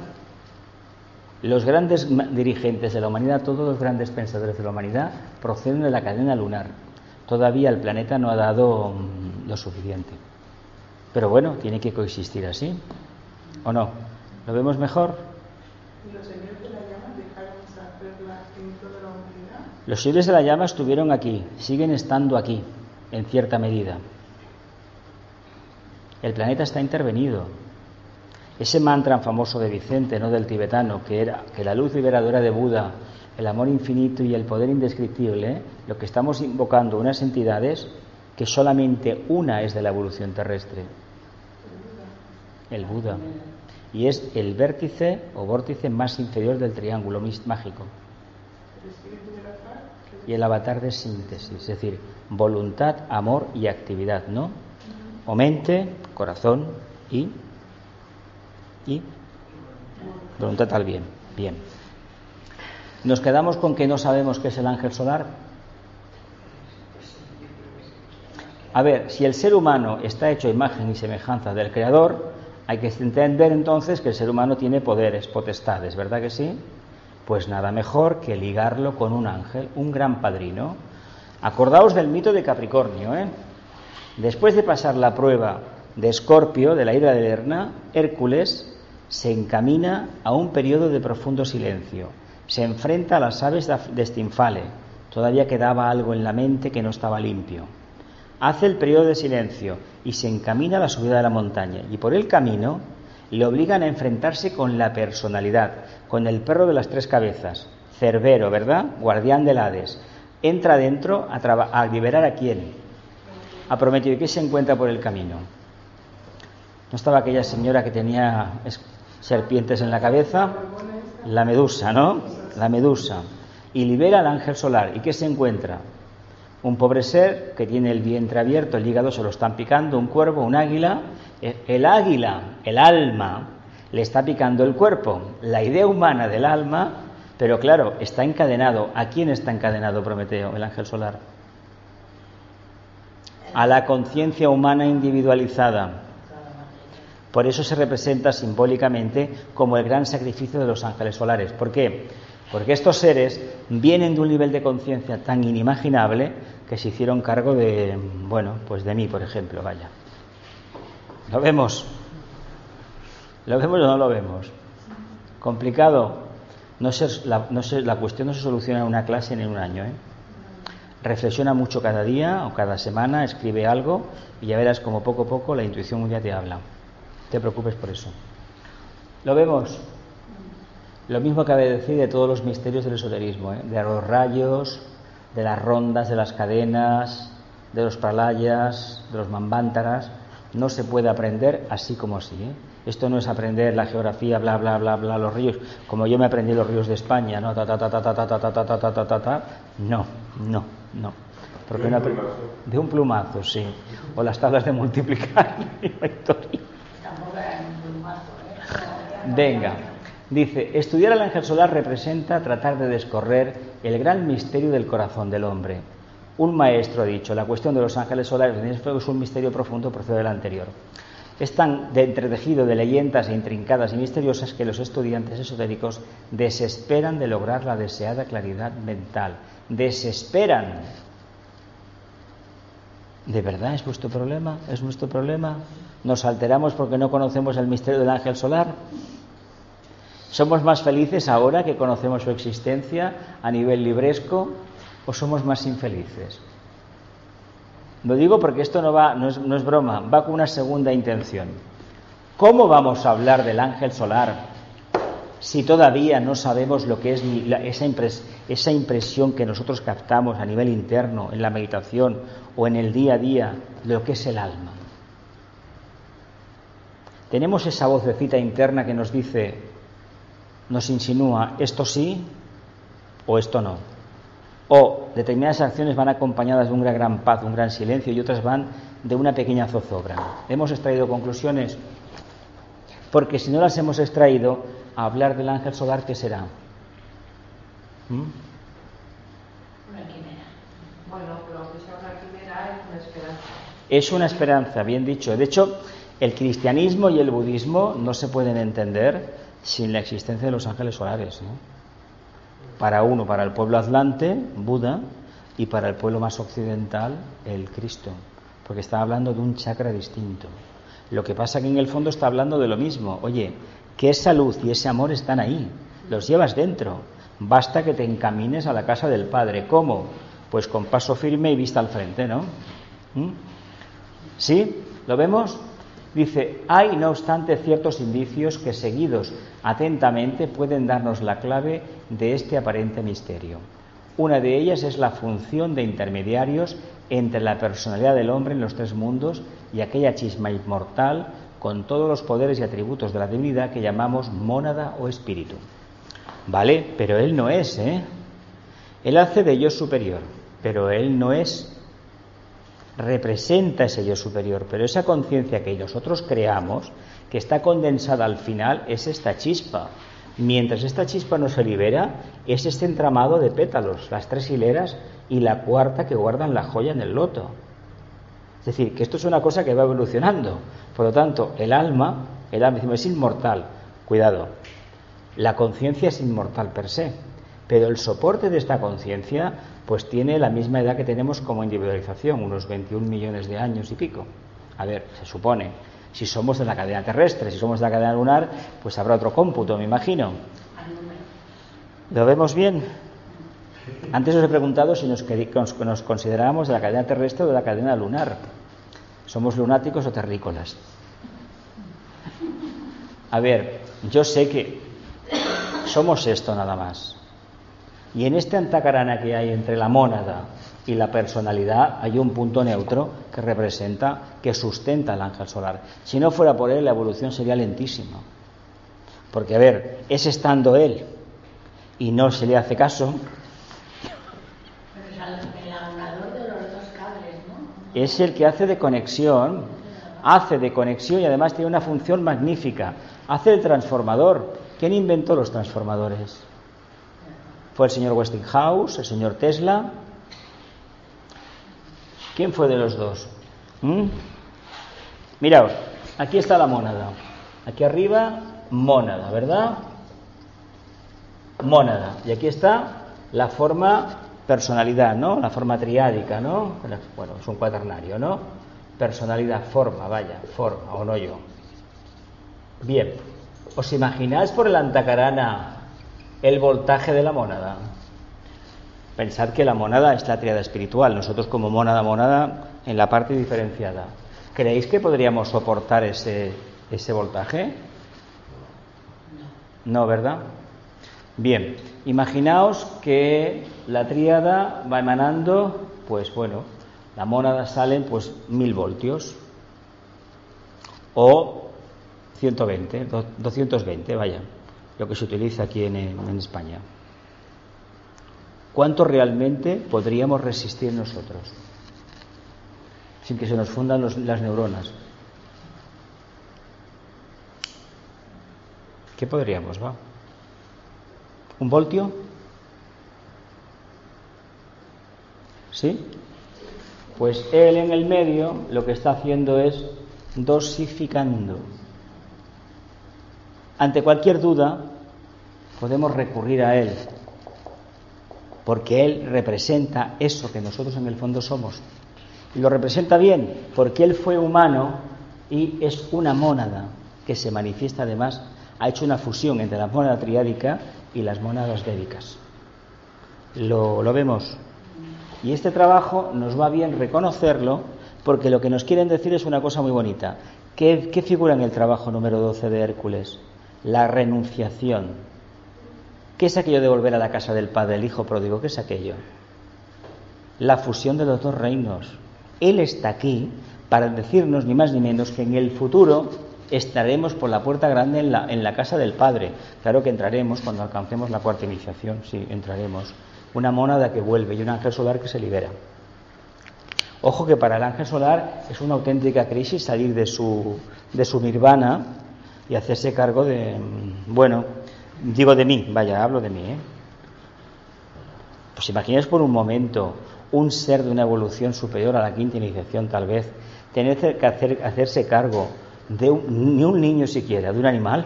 Los grandes dirigentes de la humanidad, todos los grandes pensadores de la humanidad, proceden de la cadena lunar. Todavía el planeta no ha dado mm, lo suficiente. Pero bueno, tiene que coexistir así. ¿O no? ¿Lo vemos mejor? los señores de la llama dejaron esa perla de la humanidad? Los señores de la llama estuvieron aquí, siguen estando aquí, en cierta medida. El planeta está intervenido. Ese mantra famoso de Vicente, no del tibetano, que era que la luz liberadora de Buda, el amor infinito y el poder indescriptible, lo que estamos invocando unas entidades que solamente una es de la evolución terrestre, el Buda, y es el vértice o vórtice más inferior del triángulo mágico. Y el avatar de síntesis, es decir, voluntad, amor y actividad, ¿no? O mente, corazón y y voluntad al bien. Bien. Nos quedamos con que no sabemos qué es el ángel solar. A ver, si el ser humano está hecho imagen y semejanza del Creador, hay que entender entonces que el ser humano tiene poderes, potestades, ¿verdad que sí? Pues nada mejor que ligarlo con un ángel, un gran padrino. Acordaos del mito de Capricornio, ¿eh? Después de pasar la prueba de Escorpio, de la ira de Lerna, Hércules se encamina a un periodo de profundo silencio. Se enfrenta a las aves de Stinfale. Todavía quedaba algo en la mente que no estaba limpio hace el periodo de silencio y se encamina a la subida de la montaña. Y por el camino le obligan a enfrentarse con la personalidad, con el perro de las tres cabezas, Cerbero, ¿verdad? Guardián del Hades. Entra adentro a, liberar a quién? A Prometeo. ¿Y qué se encuentra por el camino? ¿No estaba aquella señora que tenía serpientes en la cabeza? La medusa, ¿no? La medusa. Y libera al ángel solar. ¿Y qué se encuentra? Un pobre ser que tiene el vientre abierto, el hígado se lo están picando, un cuervo, un águila. El águila, el alma, le está picando el cuerpo. La idea humana del alma, pero claro, está encadenado. ¿A quién está encadenado Prometeo, el ángel solar? A la conciencia humana individualizada. Por eso se representa simbólicamente como el gran sacrificio de los ángeles solares. ¿Por qué? Porque estos seres vienen de un nivel de conciencia tan inimaginable que se hicieron cargo de, bueno, pues de mí, por ejemplo, vaya. ¿Lo vemos? ¿Lo vemos o no lo vemos? ¿Complicado? No, la, no la cuestión no se soluciona en una clase ni en un año. ¿eh? Reflexiona mucho cada día o cada semana, escribe algo y ya verás como poco a poco la intuición un día te habla. te preocupes por eso. ¿Lo vemos? Lo mismo cabe decir de todos los misterios del esoterismo, ¿eh? de los rayos, de las rondas, de las cadenas, de los pralayas, de los mambántaras. No se puede aprender así como así. ¿eh? Esto no es aprender la geografía, bla, bla, bla, bla, los ríos, como yo me aprendí los ríos de España, ¿no? Ta, ta, ta, ta, ta, ta, ta, ta, ta, ta, ta, ta, No, no, no. Porque de, un plumazo. de un plumazo, sí. O las tablas de multiplicar. Venga. Dice, estudiar al ángel solar representa tratar de descorrer el gran misterio del corazón del hombre. Un maestro ha dicho, la cuestión de los ángeles solares es un misterio profundo, procede del anterior. Es tan de entretejido de leyendas e intrincadas y misteriosas que los estudiantes esotéricos desesperan de lograr la deseada claridad mental. Desesperan. ¿De verdad es vuestro problema? ¿Es nuestro problema? ¿Nos alteramos porque no conocemos el misterio del ángel solar? ¿Somos más felices ahora que conocemos su existencia a nivel libresco o somos más infelices? Lo digo porque esto no, va, no, es, broma, va con una segunda intención. ¿Cómo vamos a hablar del ángel solar si todavía no sabemos lo que es esa, esa impresión que nosotros captamos a nivel interno, en la meditación o en el día a día, lo que es el alma? Tenemos esa vocecita interna que nos dice, nos insinúa esto sí o esto no. O determinadas acciones van acompañadas de una gran paz, un gran silencio y otras van de una pequeña zozobra. ¿Hemos extraído conclusiones? Porque si no las hemos extraído, a hablar del ángel solar, ¿qué será? ¿Mm? Una quimera. Bueno, lo que sea una quimera es una esperanza. Es una esperanza, bien dicho. De hecho, el cristianismo y el budismo no se pueden entender sin la existencia de los ángeles solares. Para uno, para el pueblo atlante, Buda, y para el pueblo más occidental, el Cristo, porque está hablando de un chakra distinto. Lo que pasa que en el fondo está hablando de lo mismo. Oye, que esa luz y ese amor están ahí, los llevas dentro. Basta que te encamines a la casa del Padre. ¿Cómo? Pues con paso firme y vista al frente, ¿no? ¿Mm? ¿Sí? ¿Lo vemos? Dice, hay no obstante ciertos indicios que seguidos atentamente pueden darnos la clave de este aparente misterio. Una de ellas es la función de intermediarios entre la personalidad del hombre en los tres mundos y aquella chisma inmortal con todos los poderes y atributos de la divinidad que llamamos mónada o espíritu. ¿Vale? Pero él no es, ¿eh? Él hace de yo superior, pero él no es representa ese yo superior, pero esa conciencia que nosotros creamos, que está condensada al final, es esta chispa. Mientras esta chispa no se libera, es este entramado de pétalos, las tres hileras y la cuarta que guardan la joya en el loto. Es decir, que esto es una cosa que va evolucionando. Por lo tanto, el alma, el alma es inmortal. Cuidado, la conciencia es inmortal per se, pero el soporte de esta conciencia pues tiene la misma edad que tenemos como individualización, unos 21 millones de años y pico. A ver, se supone, si somos de la cadena terrestre, si somos de la cadena lunar, pues habrá otro cómputo, me imagino. ¿Lo vemos bien? Antes os he preguntado si nos, nos considerábamos de la cadena terrestre o de la cadena lunar. ¿Somos lunáticos o terrícolas? A ver, yo sé que somos esto nada más. Y en este antacarana que hay entre la mónada y la personalidad hay un punto neutro que representa, que sustenta al ángel solar. Si no fuera por él, la evolución sería lentísima. Porque, a ver, es estando él y no se le hace caso, Pero el de los dos cables, ¿no? es el que hace de conexión, hace de conexión y además tiene una función magnífica. Hace el transformador. ¿Quién inventó los transformadores? ¿Fue el señor Westinghouse, el señor Tesla? ¿Quién fue de los dos? ¿Mm? Miraos, aquí está la mónada. Aquí arriba, mónada, ¿verdad? Mónada. Y aquí está la forma personalidad, ¿no? La forma triádica, ¿no? Bueno, es un cuaternario, ¿no? Personalidad, forma, vaya, forma, o no yo. Bien, ¿os imagináis por el antacarana el voltaje de la mónada? Pensad que la mónada es la triada espiritual, nosotros como mónada, mónada, en la parte diferenciada. ¿Creéis que podríamos soportar ese, ese voltaje? No, ¿verdad? Bien, imaginaos que la tríada va emanando, pues bueno, la mónada salen pues mil voltios o 120, do- 220, vaya, lo que se utiliza aquí en, España. ¿Cuánto realmente podríamos resistir nosotros? Sin que se nos fundan las neuronas. ¿Qué podríamos, va? ¿Un voltio? ¿Sí? Pues él en el medio lo que está haciendo es dosificando. Ante cualquier duda podemos recurrir a él, porque él representa eso que nosotros en el fondo somos. Y lo representa bien, porque él fue humano y es una mónada que se manifiesta además, ha hecho una fusión entre la mónada triádica y las mónadas védicas. Lo, lo vemos. Y este trabajo nos va bien reconocerlo porque lo que nos quieren decir es una cosa muy bonita. ¿Qué, figura en el trabajo número 12 de Hércules? La renunciación. ¿Qué es aquello de volver a la casa del Padre, el Hijo pródigo? ¿Qué es aquello? La fusión de los dos reinos. Él está aquí para decirnos ni más ni menos que en el futuro estaremos por la puerta grande en la, en la casa del Padre. Claro que entraremos cuando alcancemos la cuarta iniciación, sí, entraremos. Una mónada que vuelve y un ángel solar que se libera. Ojo que para el ángel solar es una auténtica crisis salir de su, de su nirvana y hacerse cargo de, bueno, digo de mí, vaya, hablo de mí, ¿eh? Pues imagináis por un momento un ser de una evolución superior a la quinta iniciación, tal vez, tener que hacer, hacerse cargo de un, ni un niño siquiera, de un animal.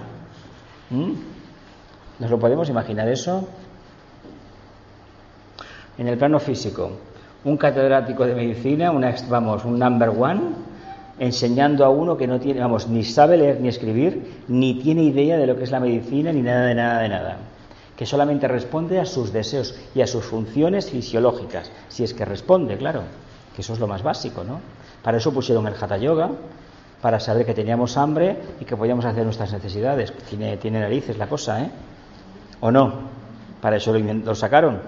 ¿Nos lo podemos imaginar eso? En el plano físico, un catedrático de medicina, una, vamos, un number one, enseñando a uno que no tiene, vamos, ni sabe leer ni escribir, ni tiene idea de lo que es la medicina, ni nada de nada de nada, que solamente responde a sus deseos y a sus funciones fisiológicas, si es que responde, claro, que eso es lo más básico, ¿no? Para eso pusieron el Hatha Yoga, para saber que teníamos hambre y que podíamos hacer nuestras necesidades. Tiene, tiene narices la cosa, ¿eh? ¿O no? Para eso lo, lo sacaron.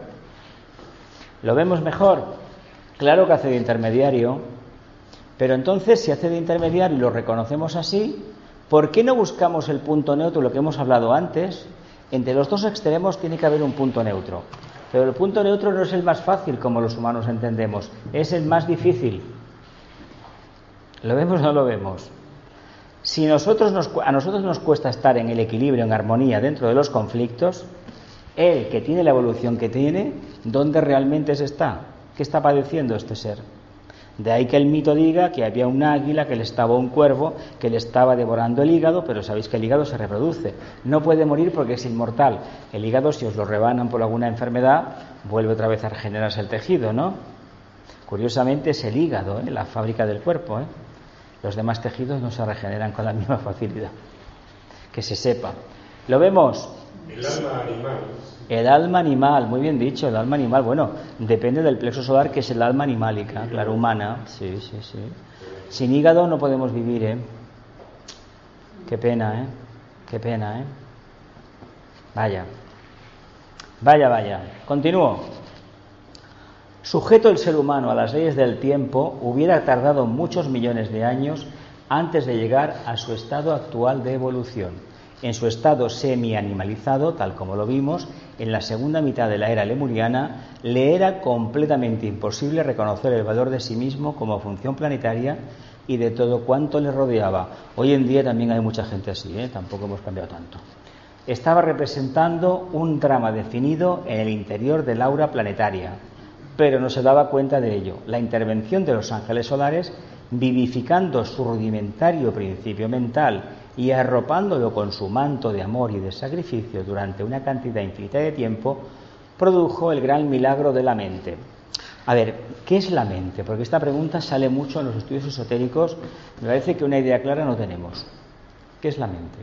¿Lo vemos mejor? Claro que hace de intermediario, pero entonces si hace de intermediario y lo reconocemos así, ¿por qué no buscamos el punto neutro, lo que hemos hablado antes? Entre los dos extremos tiene que haber un punto neutro. Pero el punto neutro no es el más fácil como los humanos entendemos, es el más difícil. ¿Lo vemos o no lo vemos? Si nosotros nos a nosotros nos cuesta estar en el equilibrio, en armonía dentro de los conflictos, él que tiene la evolución que tiene, ¿dónde realmente se está? ¿Qué está padeciendo este ser? De ahí que el mito diga que había un águila, que le estaba un cuervo, que le estaba devorando el hígado, pero sabéis que el hígado se reproduce. No puede morir porque es inmortal. El hígado, si os lo rebanan por alguna enfermedad, vuelve otra vez a regenerarse el tejido, ¿no? Curiosamente es el hígado, ¿eh? la fábrica del cuerpo. ¿eh? Los demás tejidos no se regeneran con la misma facilidad. Que se sepa. ¿Lo vemos? El alma animal. El alma animal, muy bien dicho, el alma animal. Bueno, depende del plexo solar, que es el alma animálica, claro, humana. Sí, sí, sí. Sin hígado no podemos vivir, ¿eh? Qué pena, ¿eh? Qué pena, ¿eh? Vaya. Vaya, vaya. Continúo. Sujeto el ser humano a las leyes del tiempo, hubiera tardado muchos millones de años antes de llegar a su estado actual de evolución. En su estado semi-animalizado, tal como lo vimos, en la segunda mitad de la era lemuriana, le era completamente imposible reconocer el valor de sí mismo como función planetaria y de todo cuanto le rodeaba. Hoy en día también hay mucha gente así, ¿eh? tampoco hemos cambiado tanto. Estaba representando un drama definido en el interior del aura planetaria, pero no se daba cuenta de ello. La intervención de los ángeles solares, vivificando su rudimentario principio mental y arropándolo con su manto de amor y de sacrificio durante una cantidad infinita de tiempo, produjo el gran milagro de la mente. A ver, ¿qué es la mente? Porque esta pregunta sale mucho en los estudios esotéricos. Me parece que una idea clara no tenemos. ¿Qué es la mente?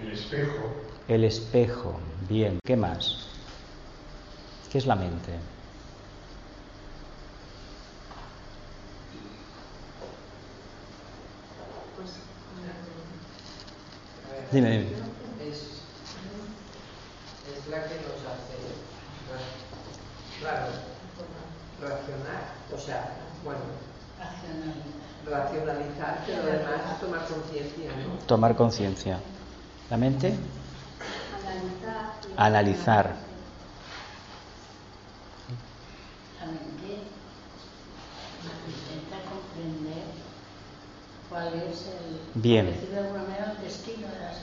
El espejo. El espejo. Bien, ¿qué más? ¿Qué es la mente? Pues, Dime, dime. es, es la que nos hace, claro, racionar, o sea, bueno, racionalizar, pero además tomar conciencia, ¿no? Tomar conciencia. ¿La mente? Analizar. y- Analizar. La mente intenta comprender cuál es el, Bien.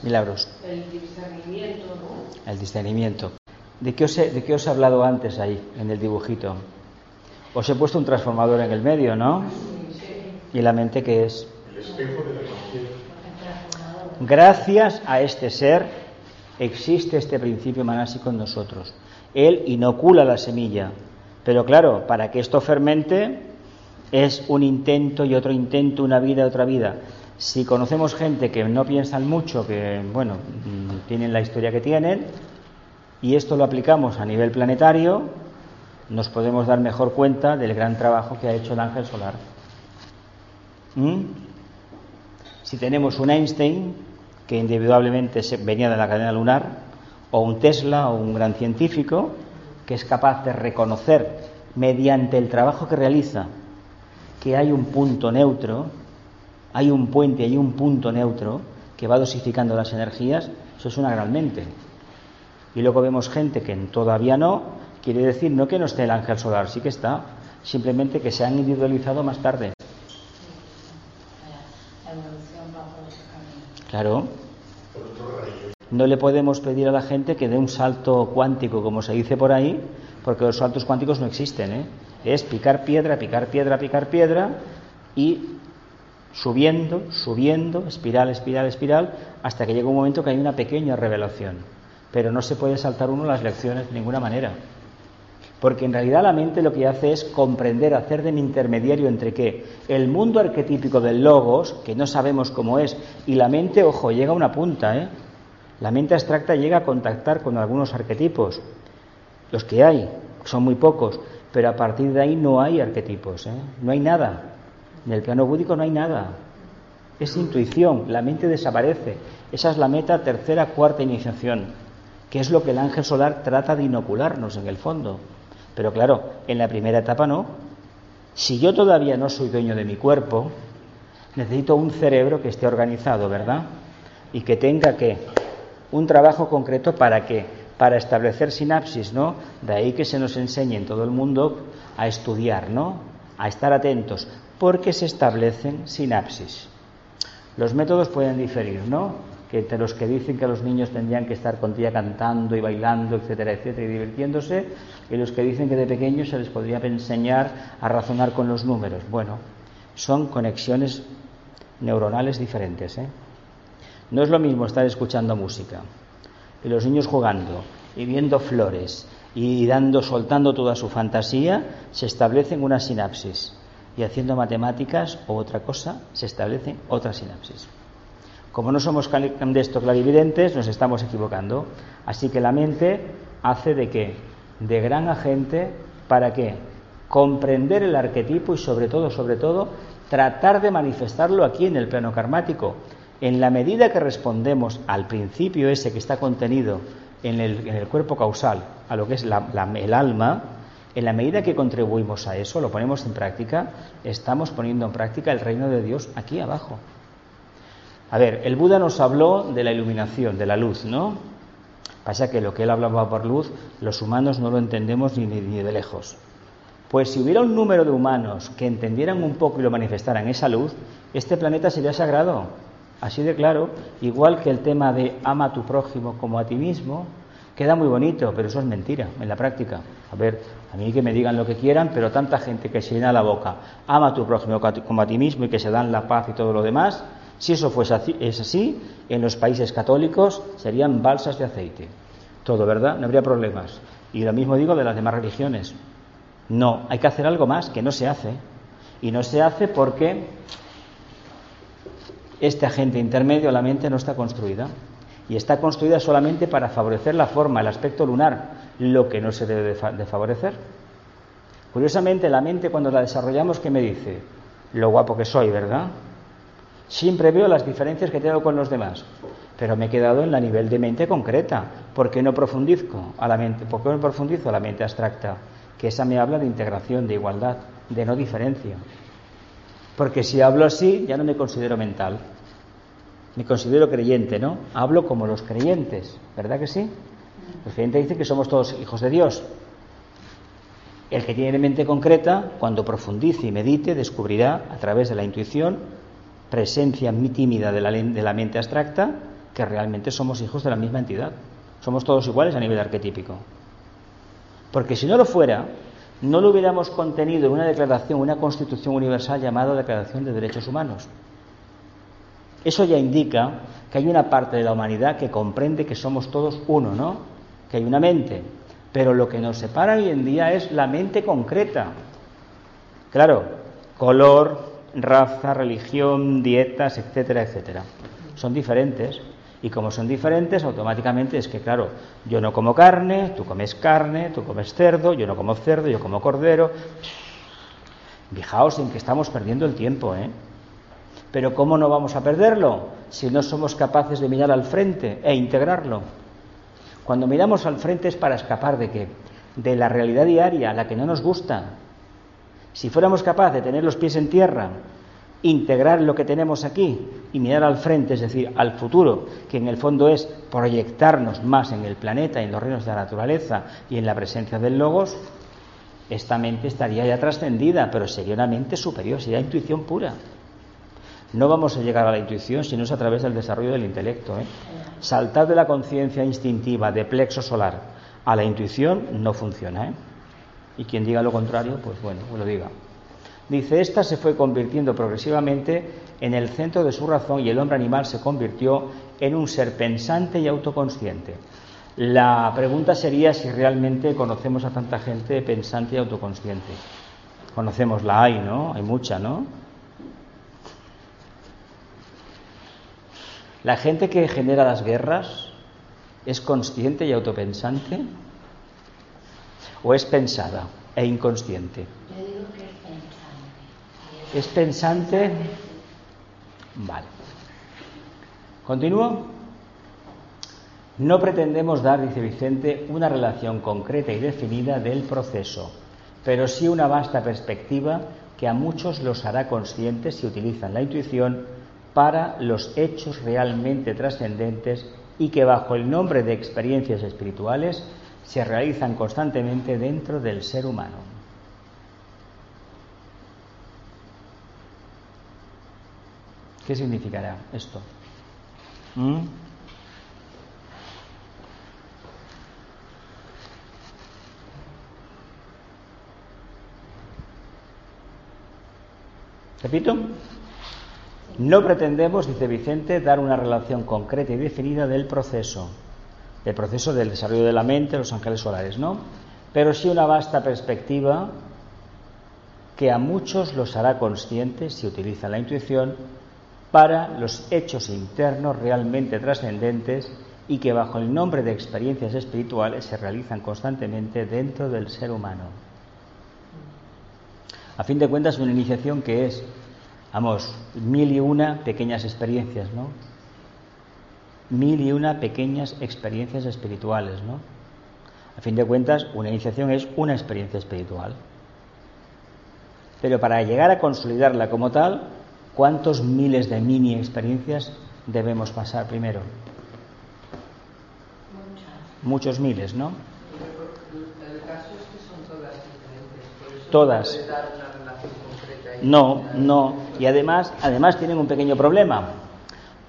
Milagros. el discernimiento, ¿no? El discernimiento. ¿De qué, os he, ¿De qué os he hablado antes ahí, en el dibujito? Os he puesto un transformador en el medio, ¿no? ¿Y la mente qué es? El espejo de la conciencia. Gracias a este ser existe este principio manásico en nosotros. Él inocula la semilla. Pero claro, para que esto fermente es un intento y otro intento, una vida y otra vida. Si conocemos gente que no piensan mucho, que bueno, tienen la historia que tienen, y esto lo aplicamos a nivel planetario, nos podemos dar mejor cuenta del gran trabajo que ha hecho el ángel solar. ¿Mm? Si tenemos un Einstein, que indudablemente venía de la cadena lunar, o un Tesla, o un gran científico, que es capaz de reconocer mediante el trabajo que realiza que hay un punto neutro, hay un puente, hay un punto neutro que va dosificando las energías, eso es una gran mente. Y luego vemos gente que todavía no, quiere decir no que no esté el ángel solar, sí que está, simplemente que se han individualizado más tarde. Claro, no le podemos pedir a la gente que dé un salto cuántico, como se dice por ahí, porque los saltos cuánticos no existen. ¿eh? Es picar piedra, picar piedra, picar piedra y subiendo, subiendo, espiral, espiral, espiral, hasta que llega un momento que hay una pequeña revelación. Pero no se puede saltar uno las lecciones de ninguna manera. Porque en realidad la mente lo que hace es comprender, hacer de intermediario entre qué? El mundo arquetípico del logos, que no sabemos cómo es, y la mente, ojo, llega a una punta, ¿eh? La mente abstracta llega a contactar con algunos arquetipos. Los que hay, son muy pocos, pero a partir de ahí no hay arquetipos, ¿eh? No hay nada. En el plano búdico no hay nada. Es intuición, la mente desaparece. Esa es la meta tercera, cuarta iniciación, que es lo que el ángel solar trata de inocularnos en el fondo. Pero claro, en la primera etapa no. Si yo todavía no soy dueño de mi cuerpo, necesito un cerebro que esté organizado, ¿verdad? Y que tenga que un trabajo concreto para qué? Para establecer sinapsis, ¿no? De ahí que se nos enseñe en todo el mundo a estudiar, ¿no? A estar atentos, porque se establecen sinapsis. Los métodos pueden diferir, ¿no? Que entre los que dicen que los niños tendrían que estar contigo cantando y bailando, etcétera, etcétera, y divirtiéndose, y los que dicen que de pequeños se les podría enseñar a razonar con los números. Bueno, son conexiones neuronales diferentes, ¿eh? No es lo mismo estar escuchando música y los niños jugando y viendo flores y dando, soltando toda su fantasía, se establecen una sinapsis y haciendo matemáticas o otra cosa se establecen otras sinapsis. Como no somos de esto clarividentes, nos estamos equivocando. Así que la mente hace de qué? De gran agente para qué? Comprender el arquetipo y sobre todo, sobre todo, tratar de manifestarlo aquí en el plano karmático. En la medida que respondemos al principio ese que está contenido en el, cuerpo causal, a lo que es el alma, en la medida que contribuimos a eso, lo ponemos en práctica, estamos poniendo en práctica el reino de Dios aquí abajo. A ver, el Buda nos habló de la iluminación, de la luz, ¿no? Pasa que lo que él hablaba por luz, los humanos no lo entendemos ni, ni de lejos. Pues si hubiera un número de humanos que entendieran un poco y lo manifestaran esa luz, este planeta sería sagrado. Así de claro, igual que el tema de ama a tu prójimo como a ti mismo, queda muy bonito, pero eso es mentira en la práctica. A ver, a mí que me digan lo que quieran, pero tanta gente que se llena la boca, ama a tu prójimo como a ti mismo y que se dan la paz y todo lo demás, si eso fuese así, es así, en los países católicos serían balsas de aceite. Todo, ¿verdad? No habría problemas. Y lo mismo digo de las demás religiones. No, hay que hacer algo más que no se hace. Y no se hace porque este agente intermedio, la mente, no está construida. Y está construida solamente para favorecer la forma, el aspecto lunar, lo que no se debe de favorecer. Curiosamente, la mente cuando la desarrollamos, ¿qué me dice? Lo guapo que soy, ¿verdad? Siempre veo las diferencias que tengo con los demás, pero me he quedado en la nivel de mente concreta. ¿Por qué no profundizo a la mente? ¿Por qué no profundizo a la mente abstracta? Que esa me habla de integración, de igualdad, de no diferencia. Porque si hablo así, ya no me considero mental. Me considero creyente, ¿no? Hablo como los creyentes, ¿verdad que sí? Los creyentes dicen que somos todos hijos de Dios. El que tiene mente concreta, cuando profundice y medite, descubrirá a través de la intuición presencia muy tímida de la, de la mente abstracta que realmente somos hijos de la misma entidad. Somos todos iguales a nivel arquetípico. Porque si no lo fuera, no lo hubiéramos contenido en una declaración, una constitución universal llamada Declaración de Derechos Humanos. Eso ya indica que hay una parte de la humanidad que comprende que somos todos uno, ¿no? Que hay una mente. Pero lo que nos separa hoy en día es la mente concreta. Claro, color, raza, religión, dietas, etcétera, etcétera. Son diferentes y como son diferentes, automáticamente es que, claro, yo no como carne, tú comes carne, tú comes cerdo, yo no como cerdo, yo como cordero. Fijaos en que estamos perdiendo el tiempo, ¿eh? Pero ¿cómo no vamos a perderlo si no somos capaces de mirar al frente e integrarlo? Cuando miramos al frente es para escapar de qué? De la realidad diaria, la que no nos gusta, si fuéramos capaces de tener los pies en tierra, integrar lo que tenemos aquí y mirar al frente, es decir, al futuro, que en el fondo es proyectarnos más en el planeta, en los reinos de la naturaleza y en la presencia del Logos, esta mente estaría ya trascendida, pero sería una mente superior, sería intuición pura. No vamos a llegar a la intuición si no es a través del desarrollo del intelecto. ¿eh? Saltar de la conciencia instintiva de plexo solar a la intuición no funciona. ¿eh? y quien diga lo contrario, pues bueno, lo diga. Dice, esta se fue convirtiendo progresivamente en el centro de su razón y el hombre animal se convirtió en un ser pensante y autoconsciente. La pregunta sería si realmente conocemos a tanta gente pensante y autoconsciente. Conocemos la hay, ¿no? Hay mucha, ¿no? La gente que genera las guerras es consciente y autopensante o es pensada e inconsciente? Yo digo que es pensante. ¿Es pensante? Vale. ¿Continúo? No pretendemos dar, dice Vicente, una relación concreta y definida del proceso, pero sí una vasta perspectiva que a muchos los hará conscientes si utilizan la intuición para los hechos realmente trascendentes y que bajo el nombre de experiencias espirituales se realizan constantemente dentro del ser humano. ¿Qué significará esto? ¿Mm? Repito, no pretendemos, dice Vicente, dar una relación concreta y definida del proceso el proceso del desarrollo de la mente, los ángeles solares, ¿no? Pero sí una vasta perspectiva que a muchos los hará conscientes si utilizan la intuición para los hechos internos realmente trascendentes y que bajo el nombre de experiencias espirituales se realizan constantemente dentro del ser humano. A fin de cuentas, una iniciación que es, vamos, mil y una pequeñas experiencias, ¿no? Mil y una pequeñas experiencias espirituales, ¿no? A fin de cuentas, una iniciación es una experiencia espiritual. Pero para llegar a consolidarla como tal, ¿cuántos miles de mini experiencias debemos pasar primero? Muchos miles, ¿no? El caso es que son todas diferentes. Por eso Todas. No puede dar una relación concreta y No, no. Y además, además tienen un pequeño problema.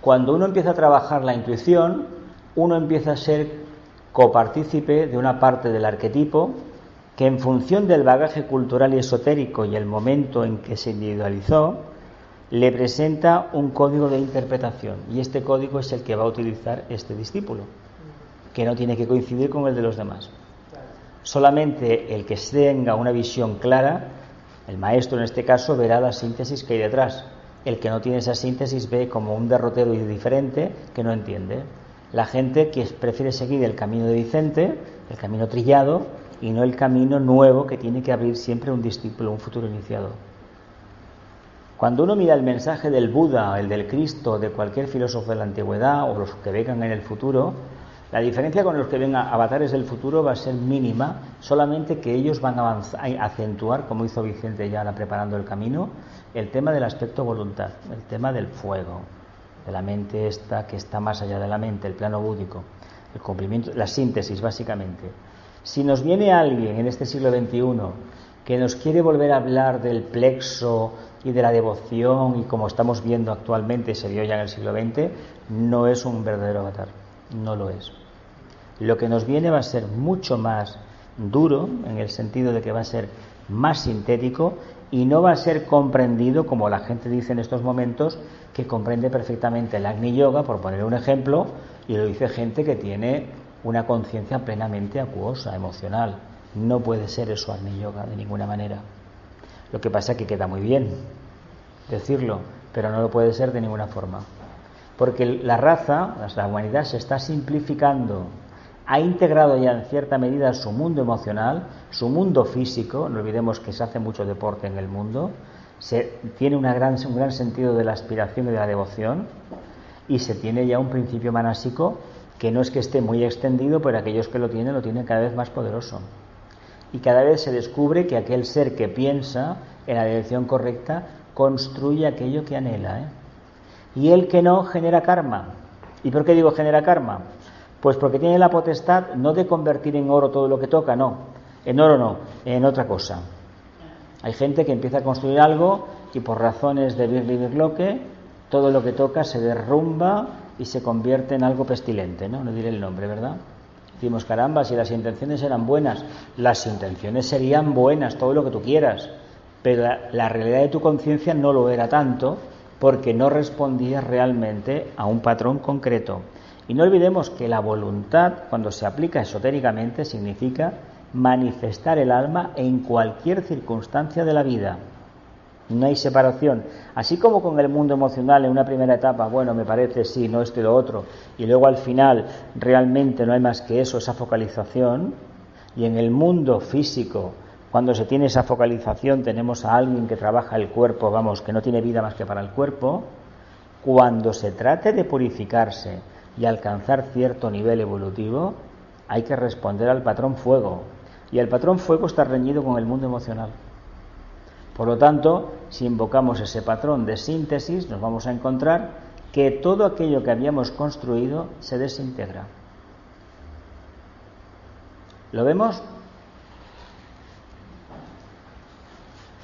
Cuando uno empieza a trabajar la intuición, uno empieza a ser copartícipe de una parte del arquetipo que en función del bagaje cultural y esotérico y el momento en que se individualizó, le presenta un código de interpretación. Y este código es el que va a utilizar este discípulo, que no tiene que coincidir con el de los demás. Solamente el que tenga una visión clara, el maestro en este caso, verá la síntesis que hay detrás. El que no tiene esa síntesis ve como un derrotero diferente que no entiende. La gente que prefiere seguir el camino de Vicente, el camino trillado, y no el camino nuevo que tiene que abrir siempre un discípulo, un futuro iniciado. Cuando uno mira el mensaje del Buda, el del Cristo, de cualquier filósofo de la antigüedad o los que vengan en el futuro, la diferencia con los que vengan avatares del futuro va a ser mínima, solamente que ellos van a, acentuar, como hizo Vicente ya preparando el camino, el tema del aspecto voluntad, el tema del fuego, de la mente esta que está más allá de la mente, el plano búdico, el cumplimiento, la síntesis básicamente. Si nos viene alguien en este siglo XXI que nos quiere volver a hablar del plexo y de la devoción y como estamos viendo actualmente, se vio ya en el siglo XX, no es un verdadero avatar, no lo es. Lo que nos viene va a ser mucho más duro, en el sentido de que va a ser más sintético y no va a ser comprendido como la gente dice en estos momentos, que comprende perfectamente el Agni Yoga, por poner un ejemplo, y lo dice gente que tiene una conciencia plenamente acuosa, emocional. No puede ser eso Agni Yoga de ninguna manera. Lo que pasa es que queda muy bien decirlo, pero no lo puede ser de ninguna forma. Porque la raza, la humanidad, se está simplificando. Ha integrado ya en cierta medida su mundo emocional, su mundo físico, no olvidemos que se hace mucho deporte en el mundo, se tiene un gran sentido de la aspiración y de la devoción, y se tiene ya un principio manásico que no es que esté muy extendido, pero aquellos que lo tienen lo tienen cada vez más poderoso. Y cada vez se descubre que aquel ser que piensa en la dirección correcta construye aquello que anhela. ¿eh? Y el que no genera karma. ¿Y por qué digo genera karma? Pues porque tiene la potestad no de convertir en oro todo lo que toca, no. En oro no, en otra cosa. Hay gente que empieza a construir algo y por razones de birli todo lo que toca se derrumba y se convierte en algo pestilente, ¿no? No diré el nombre, ¿verdad? Decimos, caramba, si las intenciones eran buenas, las intenciones serían buenas, todo lo que tú quieras, pero la realidad de tu conciencia no lo era tanto porque no respondía realmente a un patrón concreto. Y no olvidemos que la voluntad, cuando se aplica esotéricamente, significa manifestar el alma en cualquier circunstancia de la vida. No hay separación. Así como con el mundo emocional en una primera etapa, bueno, me parece sí, no esto y lo otro, y luego al final realmente no hay más que eso, esa focalización, y en el mundo físico, cuando se tiene esa focalización, tenemos a alguien que trabaja el cuerpo, vamos, que no tiene vida más que para el cuerpo, cuando se trate de purificarse y alcanzar cierto nivel evolutivo, hay que responder al patrón fuego. Y el patrón fuego está reñido con el mundo emocional. Por lo tanto, si invocamos ese patrón de síntesis, nos vamos a encontrar que todo aquello que habíamos construido se desintegra. ¿Lo vemos?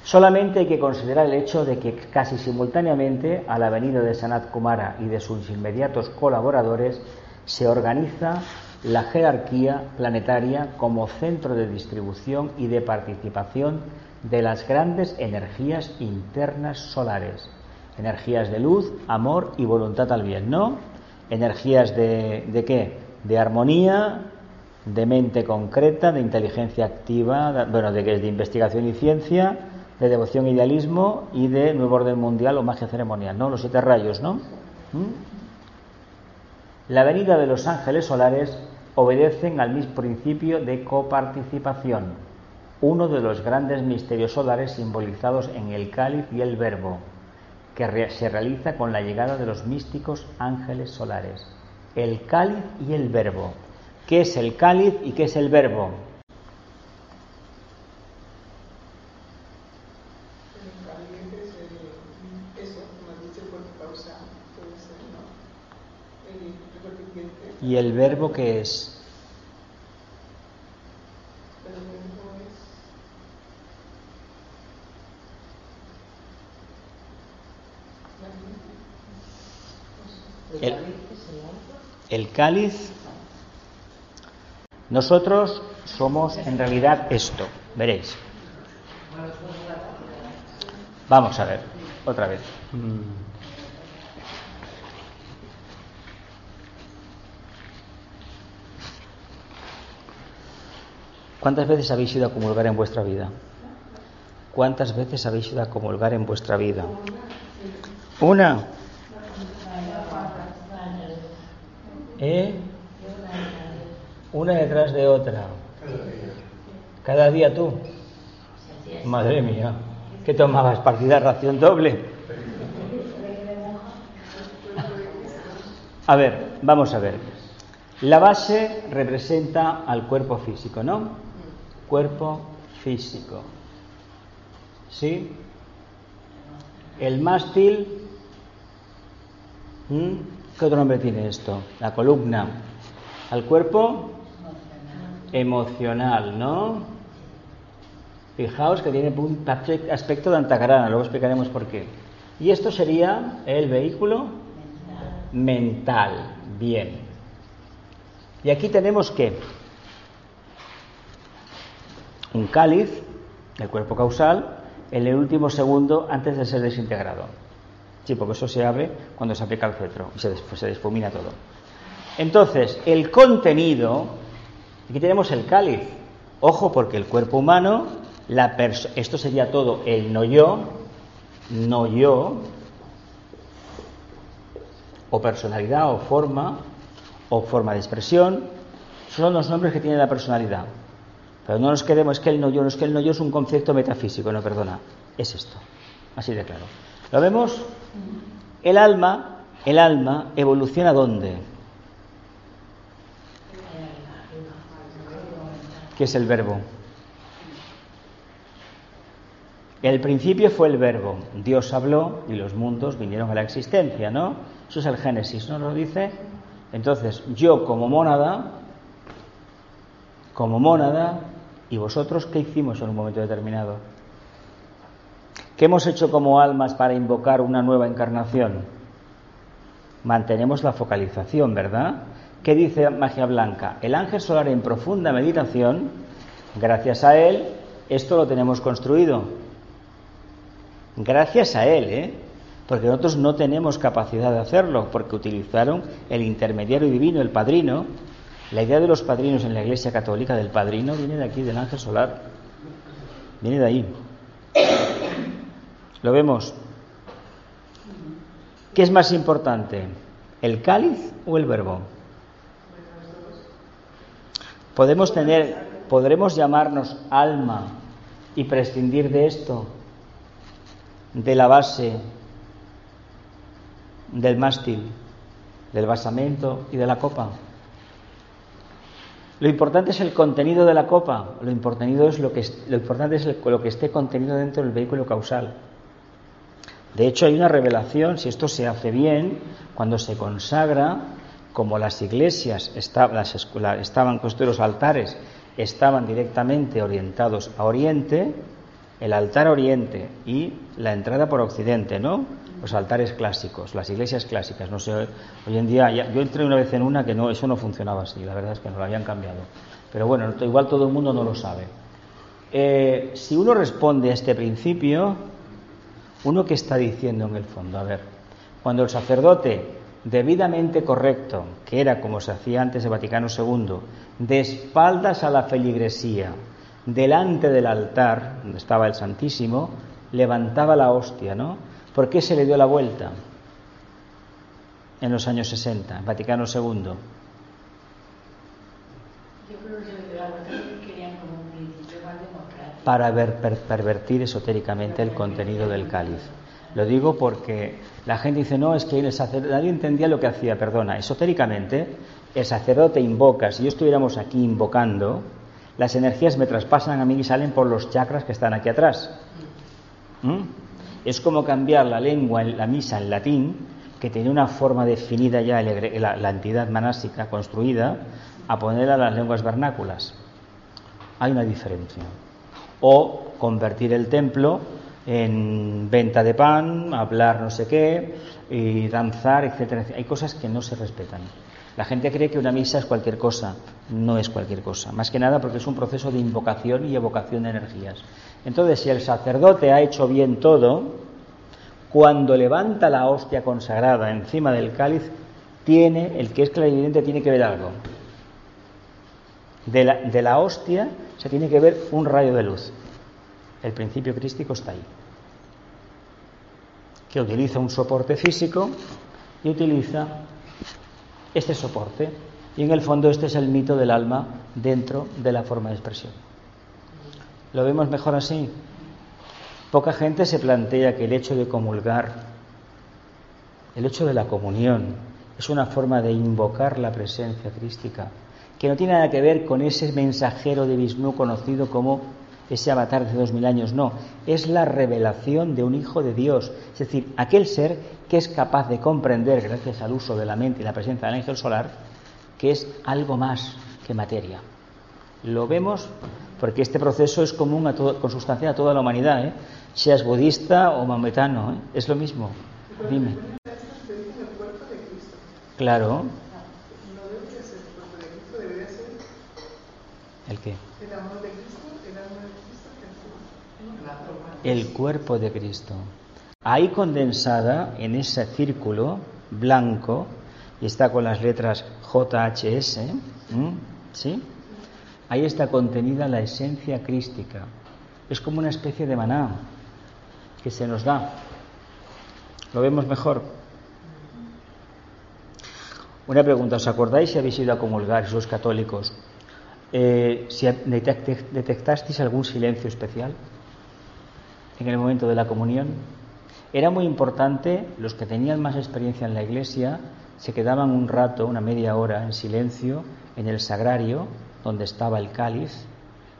Solamente hay que considerar el hecho de que casi simultáneamente a la venida de Sanat Kumara y de sus inmediatos colaboradores se organiza la jerarquía planetaria como centro de distribución y de participación de las grandes energías internas solares. Energías de luz, amor y voluntad al bien, ¿no? Energías de, de qué? De armonía, de mente concreta, de inteligencia activa, de, bueno, de, de investigación y ciencia, de devoción e idealismo y de nuevo orden mundial o magia ceremonial, ¿no? Los siete rayos, ¿no? ¿Mm? La venida de los ángeles solares obedecen al mismo principio de coparticipación, uno de los grandes misterios solares simbolizados en el cáliz y el verbo, que se realiza con la llegada de los místicos ángeles solares. El cáliz y el verbo. ¿Qué es el cáliz y qué es el verbo? ¿Y el verbo qué es? El, el cáliz, nosotros somos en realidad esto, veréis. Vamos a ver, otra vez. ¿Cuántas veces habéis ido a comulgar en vuestra vida? ¿Cuántas veces habéis ido a comulgar en vuestra vida? Una. ¿Eh? Una detrás de otra. Cada día tú. Madre mía. ¿Qué tomabas? ¿Partida ración doble? A ver, vamos a ver. La base representa al cuerpo físico, ¿no? Cuerpo físico. ¿Sí? El mástil. ¿Qué otro nombre tiene esto? La columna. Al cuerpo emocional, ¿no? Fijaos que tiene un aspecto de antagrana, luego explicaremos por qué. Y esto sería el vehículo mental. Bien. Y aquí tenemos que un cáliz, el cuerpo causal, en el último segundo antes de ser desintegrado. Sí, porque eso se abre cuando se aplica el cetro y se, se difumina todo. Entonces, el contenido, aquí tenemos el cáliz. Ojo, porque el cuerpo humano, la esto sería todo el no yo, no yo, o personalidad, o forma, o forma de expresión, son los nombres que tiene la personalidad. Pero no nos quedemos, es que el no yo, no es que el no yo es un concepto metafísico, no, perdona, es esto, así de claro. ¿Lo vemos? El alma, el alma evoluciona ¿dónde? ¿Qué es el verbo? El principio fue el verbo. Dios habló y los mundos vinieron a la existencia, ¿no? Eso es el Génesis, ¿no lo dice? Entonces, yo como mónada, como mónada, y vosotros, ¿qué hicimos en un momento determinado? ¿Qué hemos hecho como almas para invocar una nueva encarnación? Mantenemos la focalización, ¿verdad? ¿Qué dice Magia Blanca? El ángel solar en profunda meditación, gracias a él, esto lo tenemos construido. Gracias a él, ¿eh? Porque nosotros no tenemos capacidad de hacerlo, porque utilizaron el intermediario divino, el padrino, la idea de los padrinos en la Iglesia Católica del padrino viene de aquí, del ángel solar. Viene de ahí. ¿Lo vemos? ¿Qué es más importante? ¿El cáliz o el verbo? Podemos tener, podremos llamarnos alma y prescindir de esto, de la base, del mástil, del basamento y de la copa. Lo importante es el contenido de la copa, lo importante es lo que, lo importante es lo que esté contenido dentro del vehículo causal. De hecho, hay una revelación, si esto se hace bien, cuando se consagra, como las iglesias estaban, construidos los altares, estaban directamente orientados a Oriente, el altar Oriente y la entrada por Occidente, ¿no? Los altares clásicos, las iglesias clásicas. No sé, hoy en día, yo entré una vez en una que no, eso no funcionaba así, la verdad es que no lo habían cambiado. Pero bueno, igual todo el mundo no lo sabe. Eh, si uno responde a este principio, uno que está diciendo en el fondo, a ver, cuando el sacerdote debidamente correcto, que era como se hacía antes de Vaticano II, de espaldas a la feligresía, delante del altar, donde estaba el Santísimo, levantaba la hostia, ¿no? ¿Por qué se le dio la vuelta en los años 60, en Vaticano II? Yo creo que se le dio la vuelta porque querían como un principio más democrático. Para ver- per- pervertir esotéricamente el contenido del cáliz. Lo digo porque la gente dice, no, es que el sacerdote, nadie entendía lo que hacía, perdona, esotéricamente, el sacerdote invoca, si yo estuviéramos aquí invocando, las energías me traspasan a mí y salen por los chakras que están aquí atrás. ¿Mm? Es como cambiar la lengua en la misa en latín, que tenía una forma definida ya la, entidad monástica construida, a ponerla a las lenguas vernáculas. Hay una diferencia. O convertir el templo en venta de pan, hablar no sé qué, y danzar, etcétera. Hay cosas que no se respetan. La gente cree que una misa es cualquier cosa. No es cualquier cosa. Más que nada porque es un proceso de invocación y evocación de energías. Entonces, si el sacerdote ha hecho bien todo, cuando levanta la hostia consagrada encima del cáliz, tiene, el que es clarividente tiene que ver algo. De la, de la hostia se tiene que ver un rayo de luz. El principio crístico está ahí. Que utiliza un soporte físico y utiliza este soporte. Y en el fondo este es el mito del alma dentro de la forma de expresión. ¿Lo vemos mejor así? Poca gente se plantea que el hecho de comulgar, el hecho de la comunión, es una forma de invocar la presencia crística, que no tiene nada que ver con ese mensajero de Vishnu conocido como ese avatar de dos mil años, no, es la revelación de un hijo de Dios, es decir, aquel ser que es capaz de comprender, gracias al uso de la mente y la presencia del ángel solar, que es algo más que materia. Lo vemos porque este proceso es común a todo, consustancial a toda la humanidad, ¿eh? seas budista o maometano, ¿eh? es lo mismo. Dime. Claro. No debería ser el cuerpo de Cristo, debería ser ¿El qué? el amor de Cristo, el alma de Cristo, que La forma. El cuerpo de Cristo. Ahí condensada en ese círculo blanco, y está con las letras JHS. ¿sí? Ahí está contenida la esencia crística. Es como una especie de maná que se nos da. ¿Lo vemos mejor? Una pregunta, ¿os acordáis si habéis ido a comulgar, si sois católicos? Eh, si detect- detectasteis algún silencio especial en el momento de la comunión. Era muy importante, los que tenían más experiencia en la iglesia se quedaban un rato, una media hora en silencio en el sagrario donde estaba el cáliz,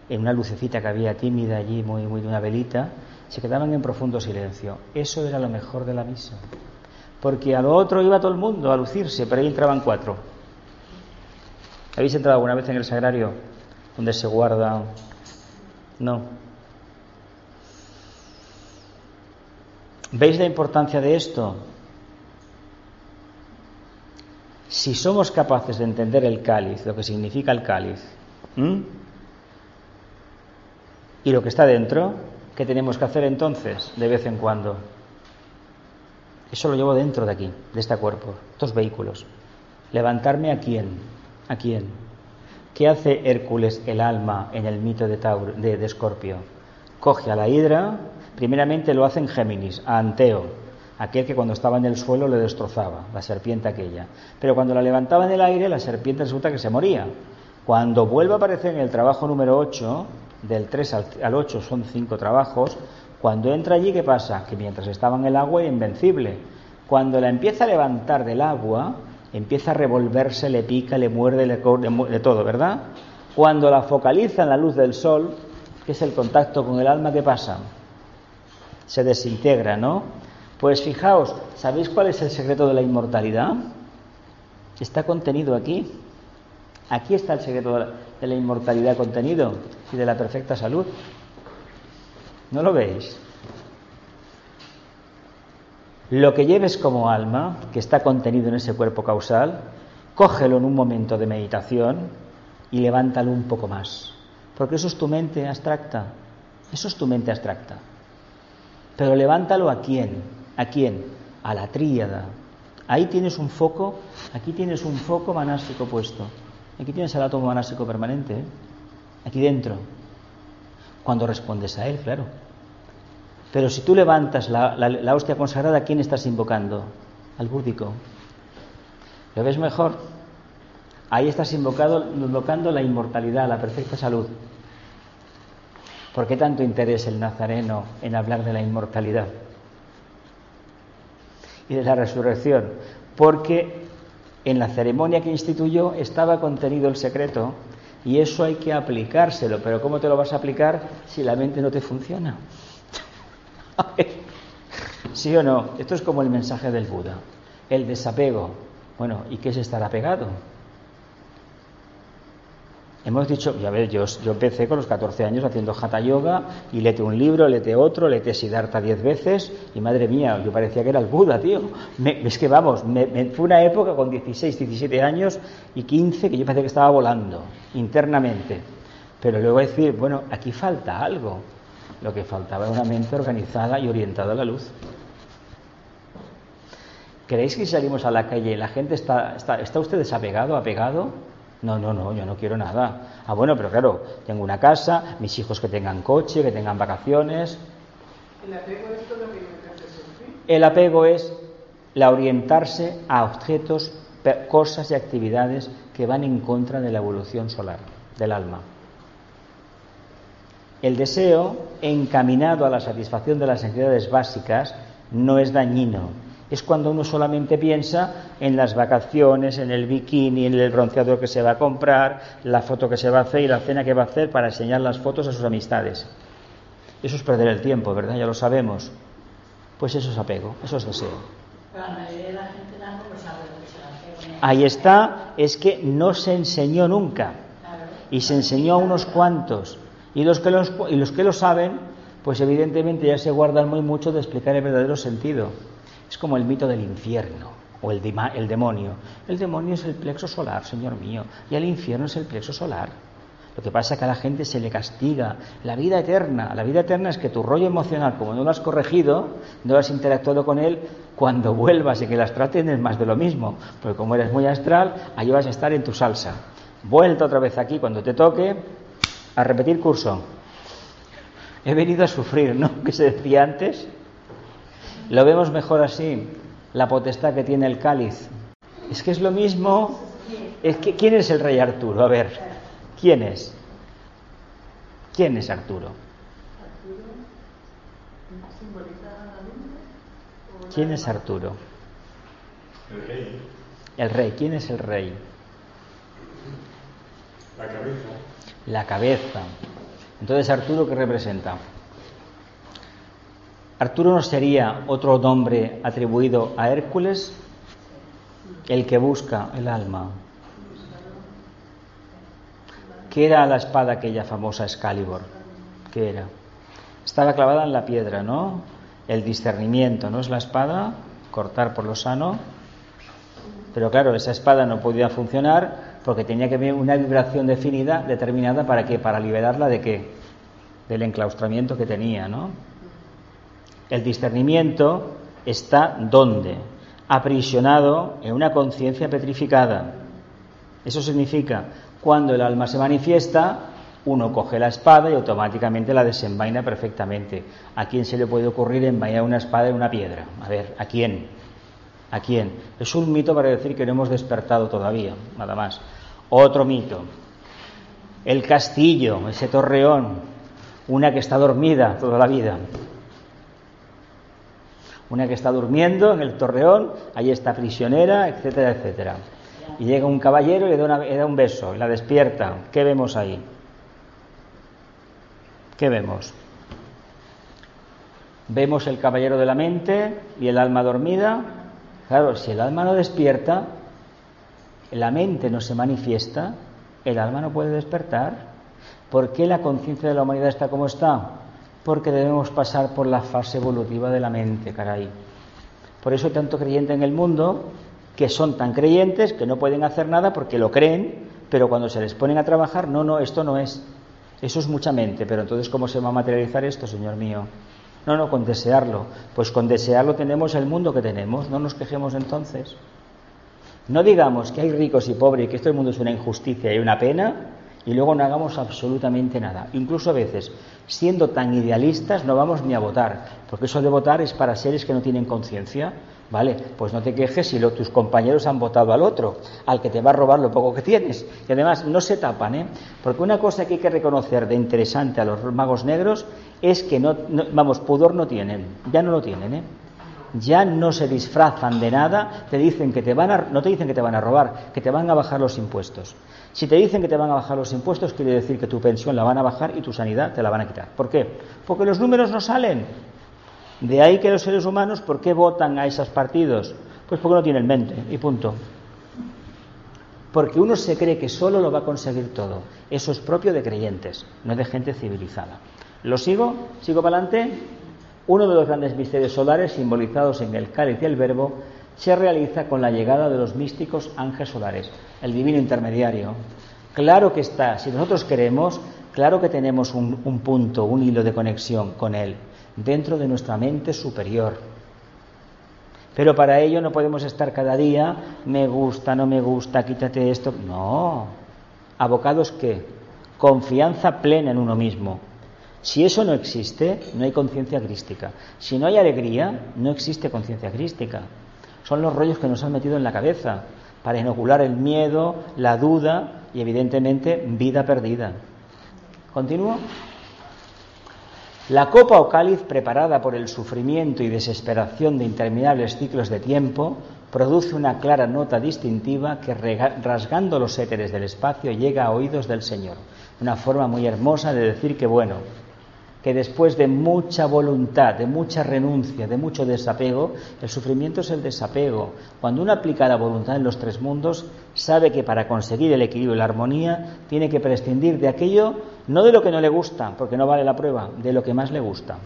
en una lucecita que había tímida allí, muy, muy de una velita, se quedaban en profundo silencio. Eso era lo mejor de la misa. Porque a lo otro iba todo el mundo a lucirse, pero ahí entraban cuatro. ¿Habéis entrado alguna vez en el sagrario donde se guarda? No. ¿Veis la importancia de esto? Si somos capaces de entender el cáliz, lo que significa el cáliz, y lo que está dentro, ¿qué tenemos que hacer entonces de vez en cuando? Eso lo llevo dentro de aquí, de este cuerpo, estos vehículos. Levantarme a quién? ¿A quién? ¿Qué hace Hércules el alma en el mito de, Tauro, de Escorpio? Coge a la hidra, primeramente lo hace en Géminis, a Anteo, aquel que cuando estaba en el suelo le destrozaba, la serpiente aquella. Pero cuando la levantaba en el aire, la serpiente resulta que se moría. Cuando vuelve a aparecer en el trabajo número 8, del 3 al, al 8 son 5 trabajos, cuando entra allí, ¿qué pasa? Que mientras estaba en el agua era invencible. Cuando la empieza a levantar del agua, empieza a revolverse, le pica, le muerde, le, de todo, ¿verdad? Cuando la focaliza en la luz del sol, que es el contacto con el alma, ¿qué pasa? Se desintegra, ¿no? Pues fijaos, ¿sabéis cuál es el secreto de la inmortalidad? Está contenido aquí. Aquí está el secreto de la, inmortalidad contenido y de la perfecta salud. ¿No lo veis? Lo que lleves como alma, que está contenido en ese cuerpo causal, cógelo en un momento de meditación y levántalo un poco más. Porque eso es tu mente abstracta. Eso es tu mente abstracta. Pero levántalo a quién? ¿A quién? A la tríada. Ahí tienes un foco, aquí tienes un foco manástico puesto. Aquí tienes el átomo manástico permanente, ¿eh? aquí dentro. Cuando respondes a Él, claro. Pero si tú levantas la, hostia consagrada, ¿a quién estás invocando? Al búdico. ¿Lo ves mejor? Ahí estás invocando la inmortalidad, la perfecta salud. ¿Por qué tanto interés el nazareno en hablar de la inmortalidad y de la resurrección? Porque en la ceremonia que instituyó estaba contenido el secreto y eso hay que aplicárselo. Pero ¿cómo te lo vas a aplicar si la mente no te funciona? ¿Sí o no? Esto es como el mensaje del Buda, el desapego. Bueno, ¿y qué es estar apegado? Hemos dicho, ya ves, yo, empecé con los 14 años haciendo hatha yoga y lete un libro, lete otro, lete Siddhartha 10 veces y madre mía, yo parecía que era el Buda, tío. es que vamos, me, fue una época con 16, 17 años y 15 que yo parecía que estaba volando internamente. Pero luego decir, bueno, aquí falta algo. Lo que faltaba era una mente organizada y orientada a la luz. ¿Creéis que si salimos a la calle la gente está, está, está usted desapegado, apegado? No, no, no, yo no quiero nada. Ah, bueno, pero claro, tengo una casa, mis hijos que tengan coche, que tengan vacaciones. ¿El apego es todo lo que El apego es la orientarse a objetos, cosas y actividades que van en contra de la evolución solar, del alma. El deseo encaminado a la satisfacción de las necesidades básicas no es dañino, es cuando uno solamente piensa en las vacaciones, en el bikini, en el bronceador que se va a comprar, la foto que se va a hacer y la cena que va a hacer para enseñar las fotos a sus amistades. Eso es perder el tiempo, ¿verdad? Ya lo sabemos. Pues eso es apego, eso es deseo. Ahí está, es que no se enseñó nunca. Y se enseñó a unos cuantos. Y los que, los, y los que lo saben, pues evidentemente ya se guardan muy mucho de explicar el verdadero sentido. Es como el mito del infierno o el, el demonio. El demonio es el plexo solar, Señor mío, y el infierno es el plexo solar. Lo que pasa es que a la gente se le castiga. La vida eterna, la vida eterna es que tu rollo emocional, como no lo has corregido, no has interactuado con él, cuando vuelvas y que las traten es más de lo mismo. Porque como eres muy astral, ahí vas a estar en tu salsa. Vuelta otra vez aquí cuando te toque a repetir curso. He venido a sufrir, ¿no? Que se decía antes. Lo vemos mejor así, la potestad que tiene el cáliz. Es que es lo mismo. Es que, ¿Quién es el rey Arturo? A ver, ¿quién es? ¿Quién es Arturo? ¿Quién es Arturo? El rey. El rey. ¿Quién es el rey? La cabeza. La cabeza. Entonces, Arturo, ¿qué representa? Arturo no sería otro nombre atribuido a Hércules, el que busca el alma. ¿Qué era la espada aquella famosa Excalibur? ¿Qué era? Estaba clavada en la piedra, ¿no? El discernimiento, ¿no es la espada? Cortar por lo sano. Pero claro, esa espada no podía funcionar porque tenía que haber una vibración definida, determinada, ¿para qué? Para liberarla de qué? Del enclaustramiento que tenía, ¿no? El discernimiento está ¿dónde? Aprisionado en una conciencia petrificada. Eso significa, cuando el alma se manifiesta, uno coge la espada y automáticamente la desenvaina perfectamente. ¿A quién se le puede ocurrir envainar una espada en una piedra? A ver, ¿a quién? ¿A quién? Es un mito para decir que no hemos despertado todavía, nada más. Otro mito. El castillo, ese torreón, una que está dormida toda la vida. Una que está durmiendo en el torreón, ahí está prisionera, etcétera, etcétera. Y llega un caballero y le da, un beso, la despierta. ¿Qué vemos ahí? ¿Qué vemos? Vemos el caballero de la mente y el alma dormida. Claro, si el alma no despierta, la mente no se manifiesta, el alma no puede despertar. ¿Por qué la conciencia de la humanidad está como está? Porque debemos pasar por la fase evolutiva de la mente, caray. Por eso hay tanto creyente en el mundo que son tan creyentes que no pueden hacer nada porque lo creen, pero cuando se les ponen a trabajar, no, no, esto no es. Eso es mucha mente, pero entonces ¿cómo se va a materializar esto, Señor mío? No, no, con desearlo. Pues con desearlo tenemos el mundo que tenemos, no nos quejemos entonces. No digamos que hay ricos y pobres y que este mundo es una injusticia y una pena, y luego no hagamos absolutamente nada. Incluso a veces, siendo tan idealistas, no vamos ni a votar, porque eso de votar es para seres que no tienen conciencia. Vale, pues no te quejes si tus compañeros han votado al otro, al que te va a robar lo poco que tienes. Y además no se tapan, ¿eh? Porque una cosa que hay que reconocer de interesante a los magos negros es que no, vamos, pudor no tienen, ya no lo tienen, ¿eh? Ya no se disfrazan de nada, te dicen que te van a, no te dicen que te van a robar, que te van a bajar los impuestos. Si te dicen que te van a bajar los impuestos, quiere decir que tu pensión la van a bajar y tu sanidad te la van a quitar. ¿Por qué? Porque los números no salen. De ahí que los seres humanos, ¿por qué votan a esos partidos? Pues porque no tienen mente, y punto. Porque uno se cree que solo lo va a conseguir todo. Eso es propio de creyentes, no de gente civilizada. ¿Lo sigo? ¿Sigo para adelante? Uno de los grandes misterios solares, simbolizados en el cáliz y el verbo, se realiza con la llegada de los místicos ángeles solares, el divino intermediario. Claro que está, si nosotros queremos, claro que tenemos un, un punto, un hilo de conexión con él dentro de nuestra mente superior. Pero para ello no podemos estar cada día, me gusta, no me gusta, quítate esto. No. Abocados qué? Confianza plena en uno mismo. Si eso no existe, no hay conciencia crística. Si no hay alegría, no existe conciencia crística. Son los rollos que nos han metido en la cabeza para inocular el miedo, la duda y evidentemente vida perdida. ¿Continúo? La copa o cáliz preparada por el sufrimiento y desesperación de interminables ciclos de tiempo produce una clara nota distintiva que rasgando los éteres del espacio llega a oídos del Señor. Una forma muy hermosa de decir que bueno, que después de mucha voluntad, de mucha renuncia, de mucho desapego, el sufrimiento es el desapego. Cuando uno aplica la voluntad en los tres mundos, sabe que para conseguir el equilibrio y la armonía tiene que prescindir de aquello, no de lo que no le gusta, porque no vale la prueba, de lo que más le gusta.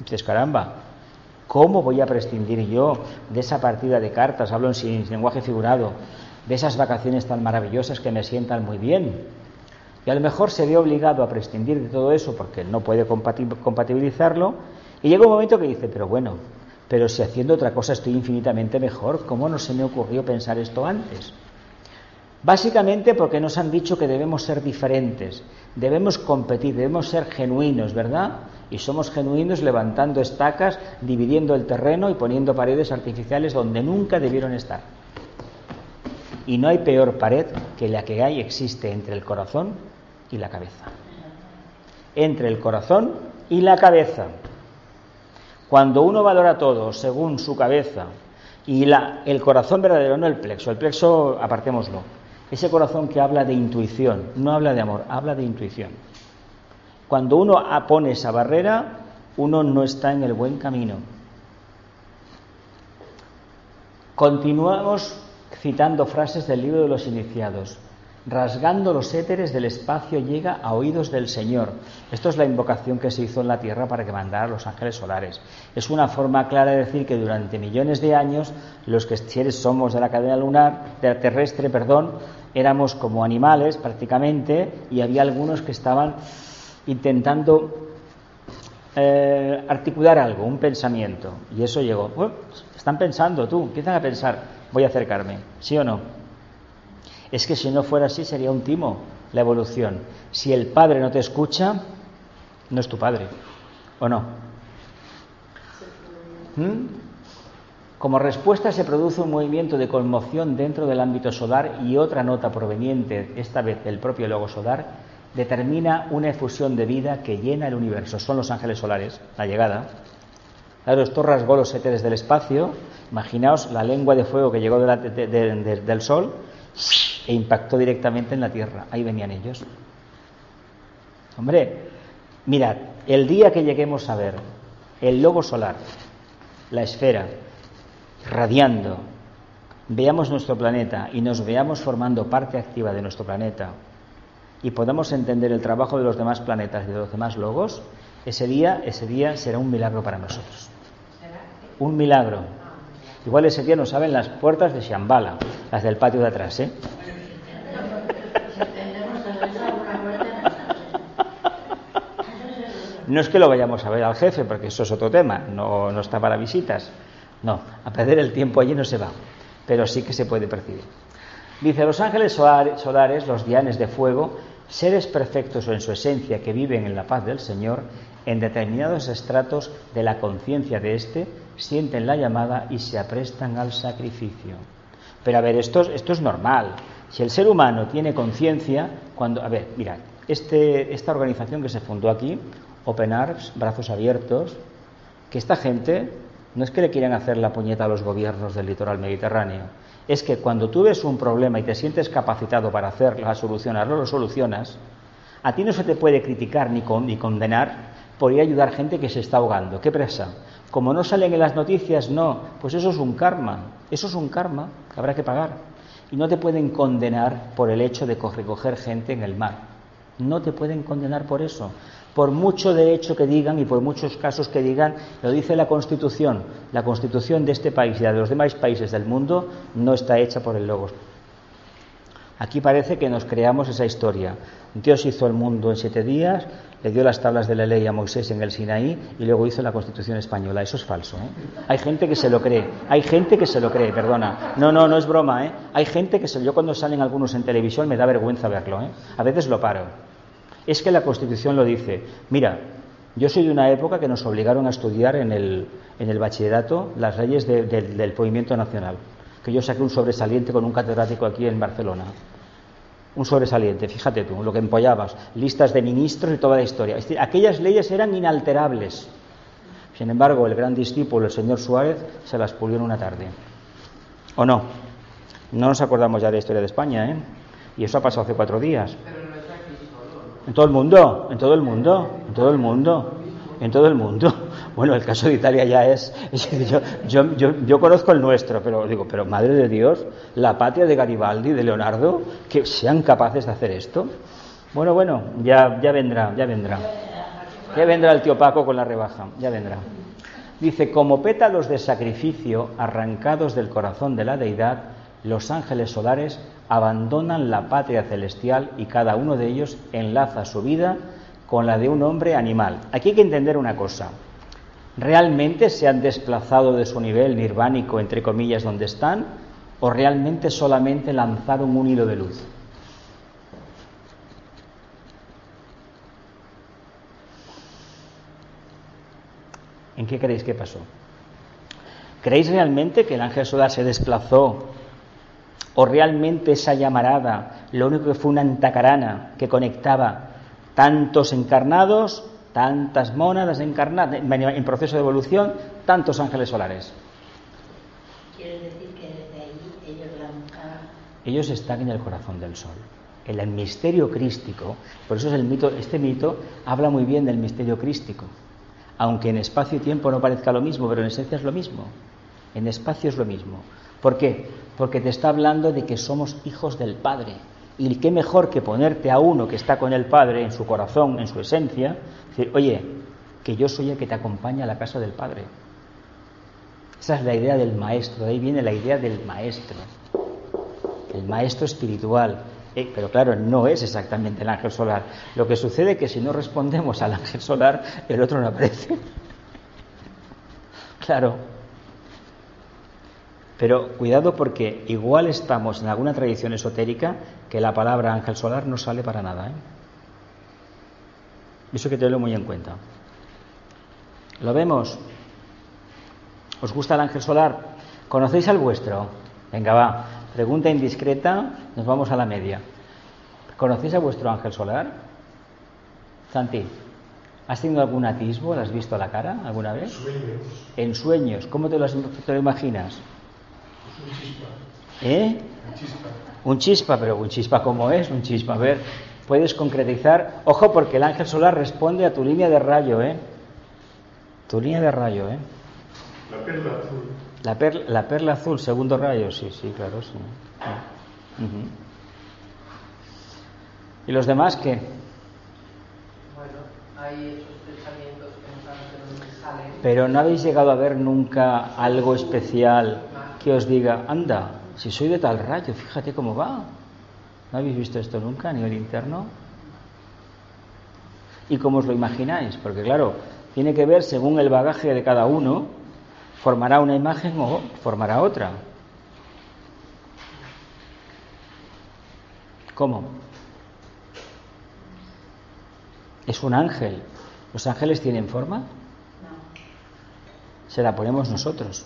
Dices, caramba, ¿cómo voy a prescindir yo de esa partida de cartas, hablo en lenguaje figurado, de esas vacaciones tan maravillosas que me sientan muy bien? Y a lo mejor se ve obligado a prescindir de todo eso porque no puede compatibilizarlo. Y llega un momento que dice, pero bueno, pero si haciendo otra cosa estoy infinitamente mejor, ¿cómo no se me ocurrió pensar esto antes? Básicamente porque nos han dicho que debemos ser diferentes, debemos competir, debemos ser genuinos, ¿verdad? Y somos genuinos levantando estacas, dividiendo el terreno y poniendo paredes artificiales donde nunca debieron estar. Y no hay peor pared que la que hay existe entre el corazón y la cabeza. Entre el corazón y la cabeza. Cuando uno valora todo según su cabeza y el corazón verdadero, no el plexo, el plexo apartémoslo, ese corazón que habla de intuición, no habla de amor, habla de intuición. Cuando uno pone esa barrera, uno no está en el buen camino. Continuamos citando frases del libro de los iniciados rasgando los éteres del espacio llega a oídos del Señor. Esto es la invocación que se hizo en la tierra para que mandara a los ángeles solares. Es una forma clara de decir que durante millones de años los que somos de la cadena lunar, de la terrestre, perdón, éramos como animales prácticamente y había algunos que estaban intentando eh, articular algo, un pensamiento. Y eso llegó. están pensando tú, empiezan a pensar, voy a acercarme, ¿sí o no? Es que si no fuera así sería un timo la evolución. Si el padre no te escucha, no es tu padre, ¿o no? ¿Mm? Como respuesta se produce un movimiento de conmoción dentro del ámbito solar y otra nota proveniente, esta vez del propio logo solar, determina una efusión de vida que llena el universo. Son los ángeles solares, la llegada. Claro, esto rasgó los éteres del espacio. Imaginaos la lengua de fuego que llegó del Sol e impactó directamente en la tierra. Ahí venían ellos. Hombre, mirad, el día que lleguemos a ver el lobo solar, la esfera, radiando, veamos nuestro planeta y nos veamos formando parte activa de nuestro planeta y podamos entender el trabajo de los demás planetas y de los demás logos, ese día, ese día será un milagro para nosotros. Un milagro. Igual ese día nos saben las puertas de Shambhala, las del patio de atrás, ¿eh? No es que lo vayamos a ver al jefe, porque eso es otro tema, no, no está para visitas. No, a perder el tiempo allí no se va, pero sí que se puede percibir. Dice, los ángeles solares, los dianes de fuego, seres perfectos o en su esencia que viven en la paz del Señor, en determinados estratos de la conciencia de éste, sienten la llamada y se aprestan al sacrificio. Pero a ver, esto, esto es normal. Si el ser humano tiene conciencia, cuando. A ver, mirad, este, esta organización que se fundó aquí, Open Arms, Brazos Abiertos, que esta gente no es que le quieran hacer la puñeta a los gobiernos del litoral mediterráneo, es que cuando tú ves un problema y te sientes capacitado para hacer la solucionarlo, lo solucionas, a ti no se te puede criticar ni, ni condenar por ir a ayudar gente que se está ahogando. ¿Qué presa? Como no salen en las noticias, no, pues eso es un karma, eso es un karma que habrá que pagar. Y no te pueden condenar por el hecho de recoger gente en el mar. No te pueden condenar por eso. Por mucho de hecho que digan y por muchos casos que digan, lo dice la Constitución. La Constitución de este país y de los demás países del mundo no está hecha por el Logos. Aquí parece que nos creamos esa historia. Dios hizo el mundo en siete días, le dio las tablas de la ley a Moisés en el Sinaí y luego hizo la Constitución española. Eso es falso. ¿eh? Hay gente que se lo cree. Hay gente que se lo cree, perdona. No, no, no es broma. ¿eh? Hay gente que se... Yo cuando salen algunos en televisión me da vergüenza verlo. ¿eh? A veces lo paro. Es que la Constitución lo dice. Mira, yo soy de una época que nos obligaron a estudiar en el, en el bachillerato las leyes del movimiento nacional. Que yo saqué un sobresaliente con un catedrático aquí en Barcelona un sobresaliente, fíjate tú, lo que empollabas, listas de ministros y toda la historia. Aquellas leyes eran inalterables. Sin embargo, el gran discípulo, el señor Suárez, se las pulió en una tarde. ¿O no? No nos acordamos ya de la historia de España, ¿eh? Y eso ha pasado hace cuatro días. En todo el mundo, en todo el mundo, en todo el mundo, en todo el mundo. Bueno, el caso de Italia ya es. Yo, yo, conozco el nuestro, pero digo, pero madre de Dios, la patria de Garibaldi, de Leonardo, que sean capaces de hacer esto. Bueno, bueno, ya, ya vendrá, ya vendrá. Ya vendrá el tío Paco con la rebaja, ya vendrá. Dice, como pétalos de sacrificio arrancados del corazón de la deidad, los ángeles solares abandonan la patria celestial y cada uno de ellos enlaza su vida con la de un hombre animal. Aquí hay que entender una cosa. ¿Realmente se han desplazado de su nivel nirvánico, entre comillas, donde están? ¿O realmente solamente lanzaron un hilo de luz? ¿En qué creéis que pasó? ¿Creéis realmente que el ángel solar se desplazó? ¿O realmente esa llamarada lo único que fue una antacarana que conectaba tantos encarnados tantas mónadas encarnadas en proceso de evolución, tantos ángeles solares. Quiere decir que desde ahí ellos lanzaban. Ellos están en el corazón del sol. En el misterio crístico, por eso es el mito, este mito habla muy bien del misterio crístico. Aunque en espacio y tiempo no parezca lo mismo, pero en esencia es lo mismo. En espacio es lo mismo. ¿Por qué? Porque te está hablando de que somos hijos del Padre. Y qué mejor que ponerte a uno que está con el Padre en su corazón, en su esencia, decir, oye, que yo soy el que te acompaña a la casa del Padre. Esa es la idea del maestro, de ahí viene la idea del maestro, el maestro espiritual. Eh, pero claro, no es exactamente el ángel solar. Lo que sucede es que si no respondemos al ángel solar, el otro no aparece. claro, pero cuidado porque igual estamos en alguna tradición esotérica que la palabra ángel solar no sale para nada. ¿eh? Eso que tenerlo muy en cuenta. ¿Lo vemos? ¿Os gusta el ángel solar? ¿Conocéis al vuestro? Venga, va. Pregunta indiscreta, nos vamos a la media. ¿Conocéis a vuestro ángel solar? Santi, ¿has tenido algún atisbo? ¿Lo has visto a la cara alguna vez? Sueños. En sueños. ¿Cómo te lo, te lo imaginas? Un chispa. ¿Eh? Un chispa. Un chispa, pero un chispa ¿cómo es? Un chispa, a ver, puedes concretizar. Ojo, porque el ángel solar responde a tu línea de rayo, ¿eh? Tu línea de rayo, ¿eh? La perla azul. La, per- la perla azul, segundo rayo, sí, sí, claro, sí. ¿Y los demás qué? Bueno, hay esos pensamientos que no salen. Pero no habéis llegado a ver nunca algo especial que os diga, anda, si soy de tal rayo, fíjate cómo va. ¿No habéis visto esto nunca a nivel interno? ¿Y cómo os lo imagináis? Porque claro, tiene que ver según el bagaje de cada uno, formará una imagen o formará otra. ¿Cómo? Es un ángel. ¿Los ángeles tienen forma? No. Se la ponemos nosotros.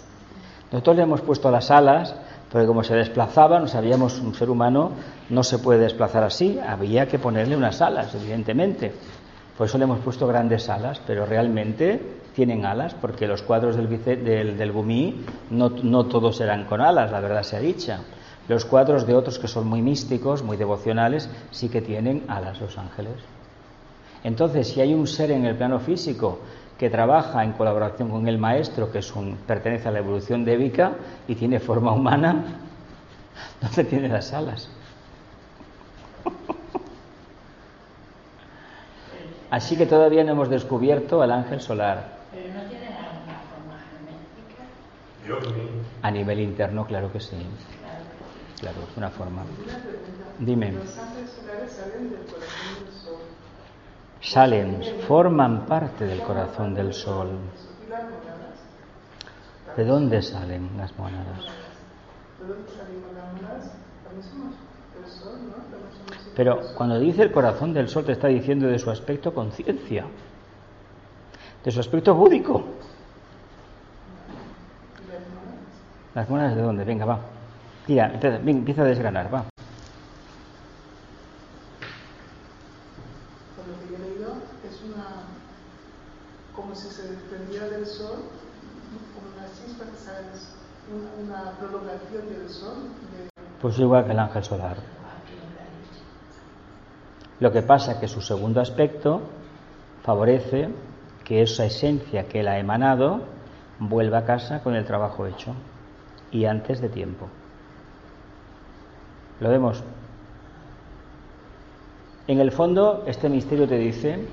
Nosotros le hemos puesto las alas, porque como se desplazaba, no sabíamos, un ser humano no se puede desplazar así, había que ponerle unas alas, evidentemente. Por eso le hemos puesto grandes alas, pero realmente tienen alas, porque los cuadros del, del Gumí no, no todos eran con alas, la verdad sea dicha. Los cuadros de otros que son muy místicos, muy devocionales, sí que tienen alas los ángeles. Entonces, si hay un ser en el plano físico que trabaja en colaboración con el maestro, que es un, pertenece a la evolución débica y tiene forma humana, ¿dónde tiene las alas? Así que todavía no hemos descubierto al ángel solar. Pero no tienen alguna forma geométrica. A nivel interno, claro que sí. Claro. Es una forma. Dime. Los ángeles solares salen del corazón del sol. Salen, forman parte del corazón del sol. ¿De dónde salen las monadas? Pero cuando dice el corazón del sol te está diciendo de su aspecto conciencia, de su aspecto búdico. ¿Y las monadas? ¿Las monadas de dónde? Venga, va. Tira, empieza a desgranar, va. Por lo que yo he leído, es una. como si se desprendiera del sol, como una chispa que una, prolongación del sol. Pues igual que el ángel solar. Lo que pasa es que su segundo aspecto favorece que esa esencia que él ha emanado vuelva a casa con el trabajo hecho y antes de tiempo. ¿Lo vemos? En el fondo, este misterio te dice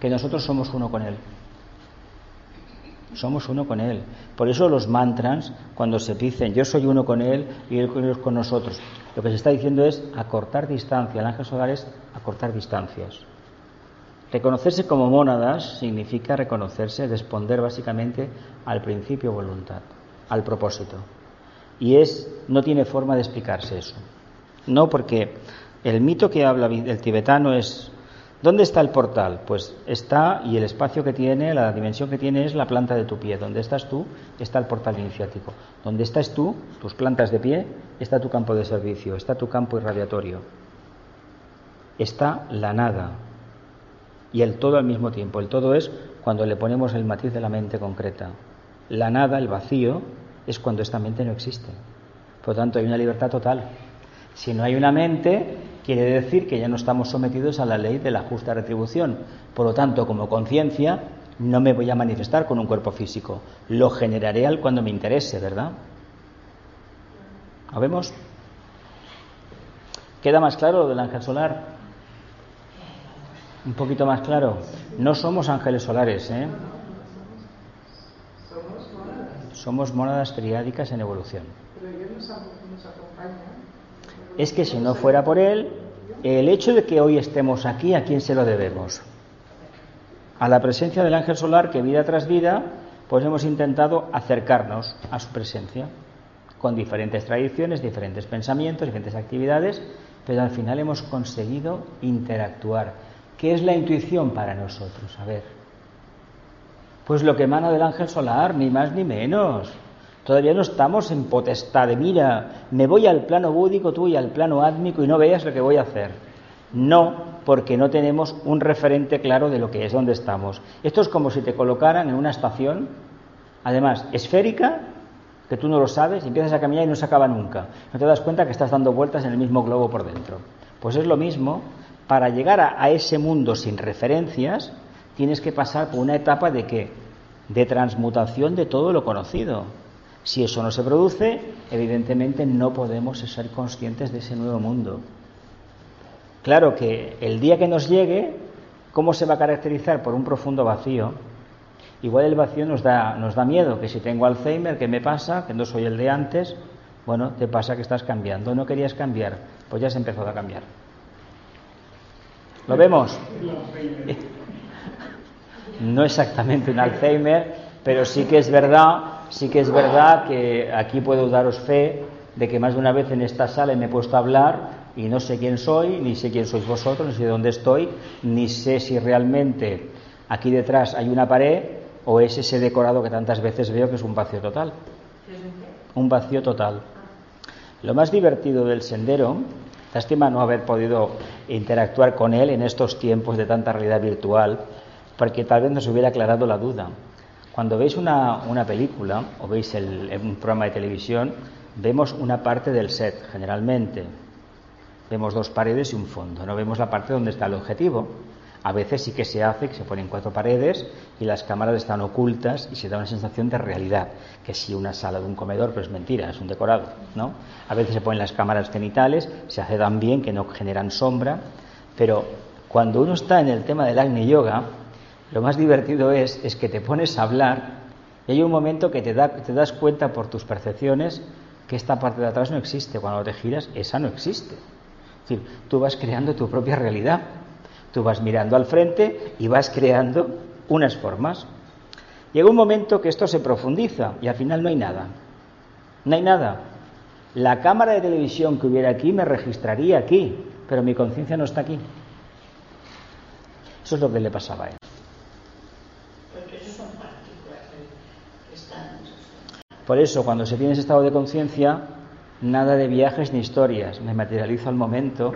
que nosotros somos uno con Él. Somos uno con Él. Por eso los mantras, cuando se dicen yo soy uno con Él y Él con- nosotros, lo que se está diciendo es acortar distancia. El ángel solar es acortar distancias. Reconocerse como mónadas significa reconocerse, responder básicamente al principio voluntad, al propósito. Y es, no tiene forma de explicarse eso. No, porque el mito que habla el tibetano es, ¿dónde está el portal? Pues está, y el espacio que tiene, la dimensión que tiene es la planta de tu pie. Donde estás tú, está el portal iniciático. Donde estás tú, tus plantas de pie, está tu campo de servicio, está tu campo irradiatorio. Está la nada, y el todo al mismo tiempo. El todo es cuando le ponemos el matiz de la mente concreta. La nada, el vacío, es cuando esta mente no existe. Por lo tanto, hay una libertad total. Si no hay una mente, quiere decir que ya no estamos sometidos a la ley de la justa retribución. Por lo tanto, como conciencia, no me voy a manifestar con un cuerpo físico. Lo generaré al cuando me interese, ¿verdad? ¿Lo vemos? ¿Queda más claro lo del ángel solar? Un poquito más claro. No somos ángeles solares, ¿eh? Somos monadas, triádicas en evolución. pero Él nos, a- nos acompaña. Es que si no fuera por Él, el hecho de que hoy estemos aquí, ¿a quién se lo debemos? A la presencia del ángel solar que vida tras vida, pues hemos intentado acercarnos a su presencia con diferentes tradiciones, diferentes pensamientos, diferentes actividades, pero al final hemos conseguido interactuar. ¿Qué es la intuición para nosotros? A ver. Pues lo que emana del ángel solar, ni más ni menos. Todavía no estamos en potestad de, mira, me voy al plano búdico, tú y al plano átmico y no veas lo que voy a hacer. No, porque no tenemos un referente claro de lo que es, dónde estamos. Esto es como si te colocaran en una estación, además esférica, que tú no lo sabes, y empiezas a caminar y no se acaba nunca. No te das cuenta que estás dando vueltas en el mismo globo por dentro. Pues es lo mismo, para llegar a, a ese mundo sin referencias, tienes que pasar por una etapa de qué? De transmutación de todo lo conocido. Si eso no se produce, evidentemente no podemos ser conscientes de ese nuevo mundo. Claro que el día que nos llegue, ¿cómo se va a caracterizar? Por un profundo vacío. Igual el vacío nos da, nos da miedo, que si tengo Alzheimer, ¿qué me pasa? Que no soy el de antes. Bueno, te pasa que estás cambiando. No querías cambiar, pues ya has empezado a cambiar. ¿Lo vemos? No exactamente un Alzheimer, pero sí que es verdad, sí que es verdad que aquí puedo daros fe de que más de una vez en esta sala me he puesto a hablar y no sé quién soy, ni sé quién sois vosotros, ni sé dónde estoy, ni sé si realmente aquí detrás hay una pared o es ese decorado que tantas veces veo que es un vacío total. Un vacío total. Lo más divertido del sendero, lástima no haber podido interactuar con él en estos tiempos de tanta realidad virtual, porque tal vez nos hubiera aclarado la duda. Cuando veis una, una película o veis el, un programa de televisión, vemos una parte del set, generalmente. Vemos dos paredes y un fondo, no vemos la parte donde está el objetivo. A veces sí que se hace que se ponen cuatro paredes y las cámaras están ocultas y se da una sensación de realidad, que si una sala de un comedor, pero es mentira, es un decorado, ¿no? A veces se ponen las cámaras cenitales, se hace tan bien que no generan sombra, pero cuando uno está en el tema del Agni Yoga, lo más divertido es, es que te pones a hablar y hay un momento que te, te das cuenta por tus percepciones que esta parte de atrás no existe. Cuando te giras, esa no existe. Es decir, tú vas creando tu propia realidad. Tú vas mirando al frente y vas creando unas formas. Llega un momento que esto se profundiza y al final no hay nada. No hay nada. La cámara de televisión que hubiera aquí me registraría aquí, pero mi conciencia no está aquí. Eso es lo que le pasaba a él. Porque eso son partículas que están. Por eso, cuando se tiene ese estado de conciencia, nada de viajes ni historias. Me materializo al momento.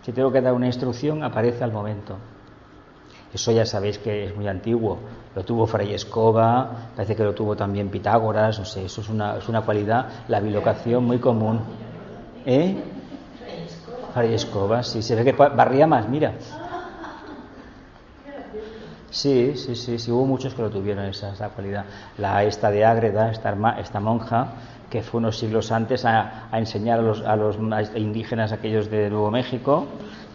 Si tengo que dar una instrucción, aparece al momento. Eso ya sabéis que es muy antiguo. Lo tuvo Fray Escoba, parece que lo tuvo también Pitágoras, no sé, eso es una, es una cualidad, la bilocación muy común. ¿Eh? Fray Escoba, sí, se ve que barría más, mira. Sí, sí, sí, sí, hubo muchos que lo tuvieron esa, esa cualidad. La esta de Ágreda, esta, monja, que fue unos siglos antes a, enseñar a los, a los, indígenas aquellos de Nuevo México,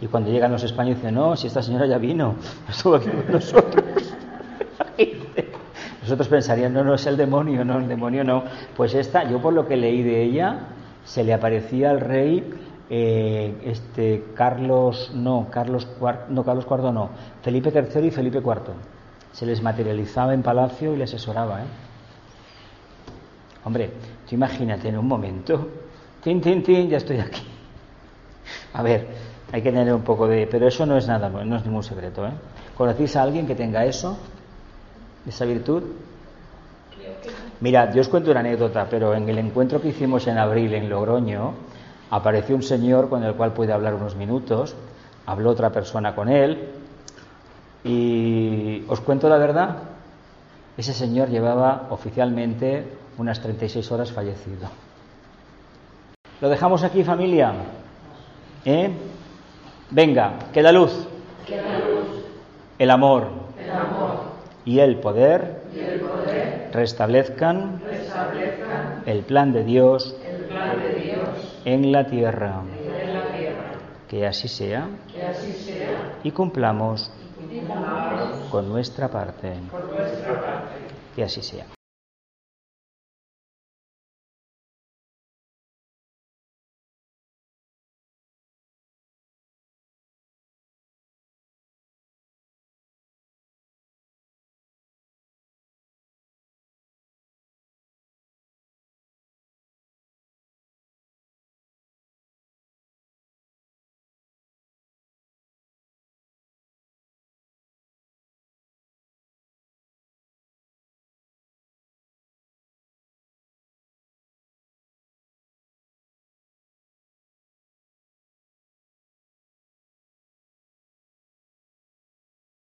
y cuando llegan los españoles dicen, no, si esta señora ya vino, estuvo aquí con nosotros. Nosotros pensarían, no, no es el demonio, no, el demonio no. Pues esta, yo por lo que leí de ella, se le aparecía al rey eh, este Carlos no Carlos IV, no Carlos IV no Felipe III y Felipe IV se les materializaba en palacio y les asesoraba ¿eh? hombre tú imagínate en un momento. Tin tin tin ya estoy aquí. A ver hay que tener un poco de pero eso no es nada no es ningún secreto ¿eh? ¿conocéis a alguien que tenga eso esa virtud Mirad, yo os cuento una anécdota, pero en el encuentro que hicimos en abril en Logroño, apareció un señor con el cual puede hablar unos minutos, habló otra persona con él y os cuento la verdad, ese señor llevaba oficialmente unas 36 horas fallecido. ¿Lo dejamos aquí familia? ¿Eh? Venga, queda luz. Queda luz. El amor. El amor. Y el poder. Y el poder. Restablezcan. Restablezcan. El plan de Dios. El plan de Dios. En la tierra. En la tierra. Que así sea. Que así sea. Y cumplamos Y cumplamos con nuestra parte. por nuestra parte. Que así sea.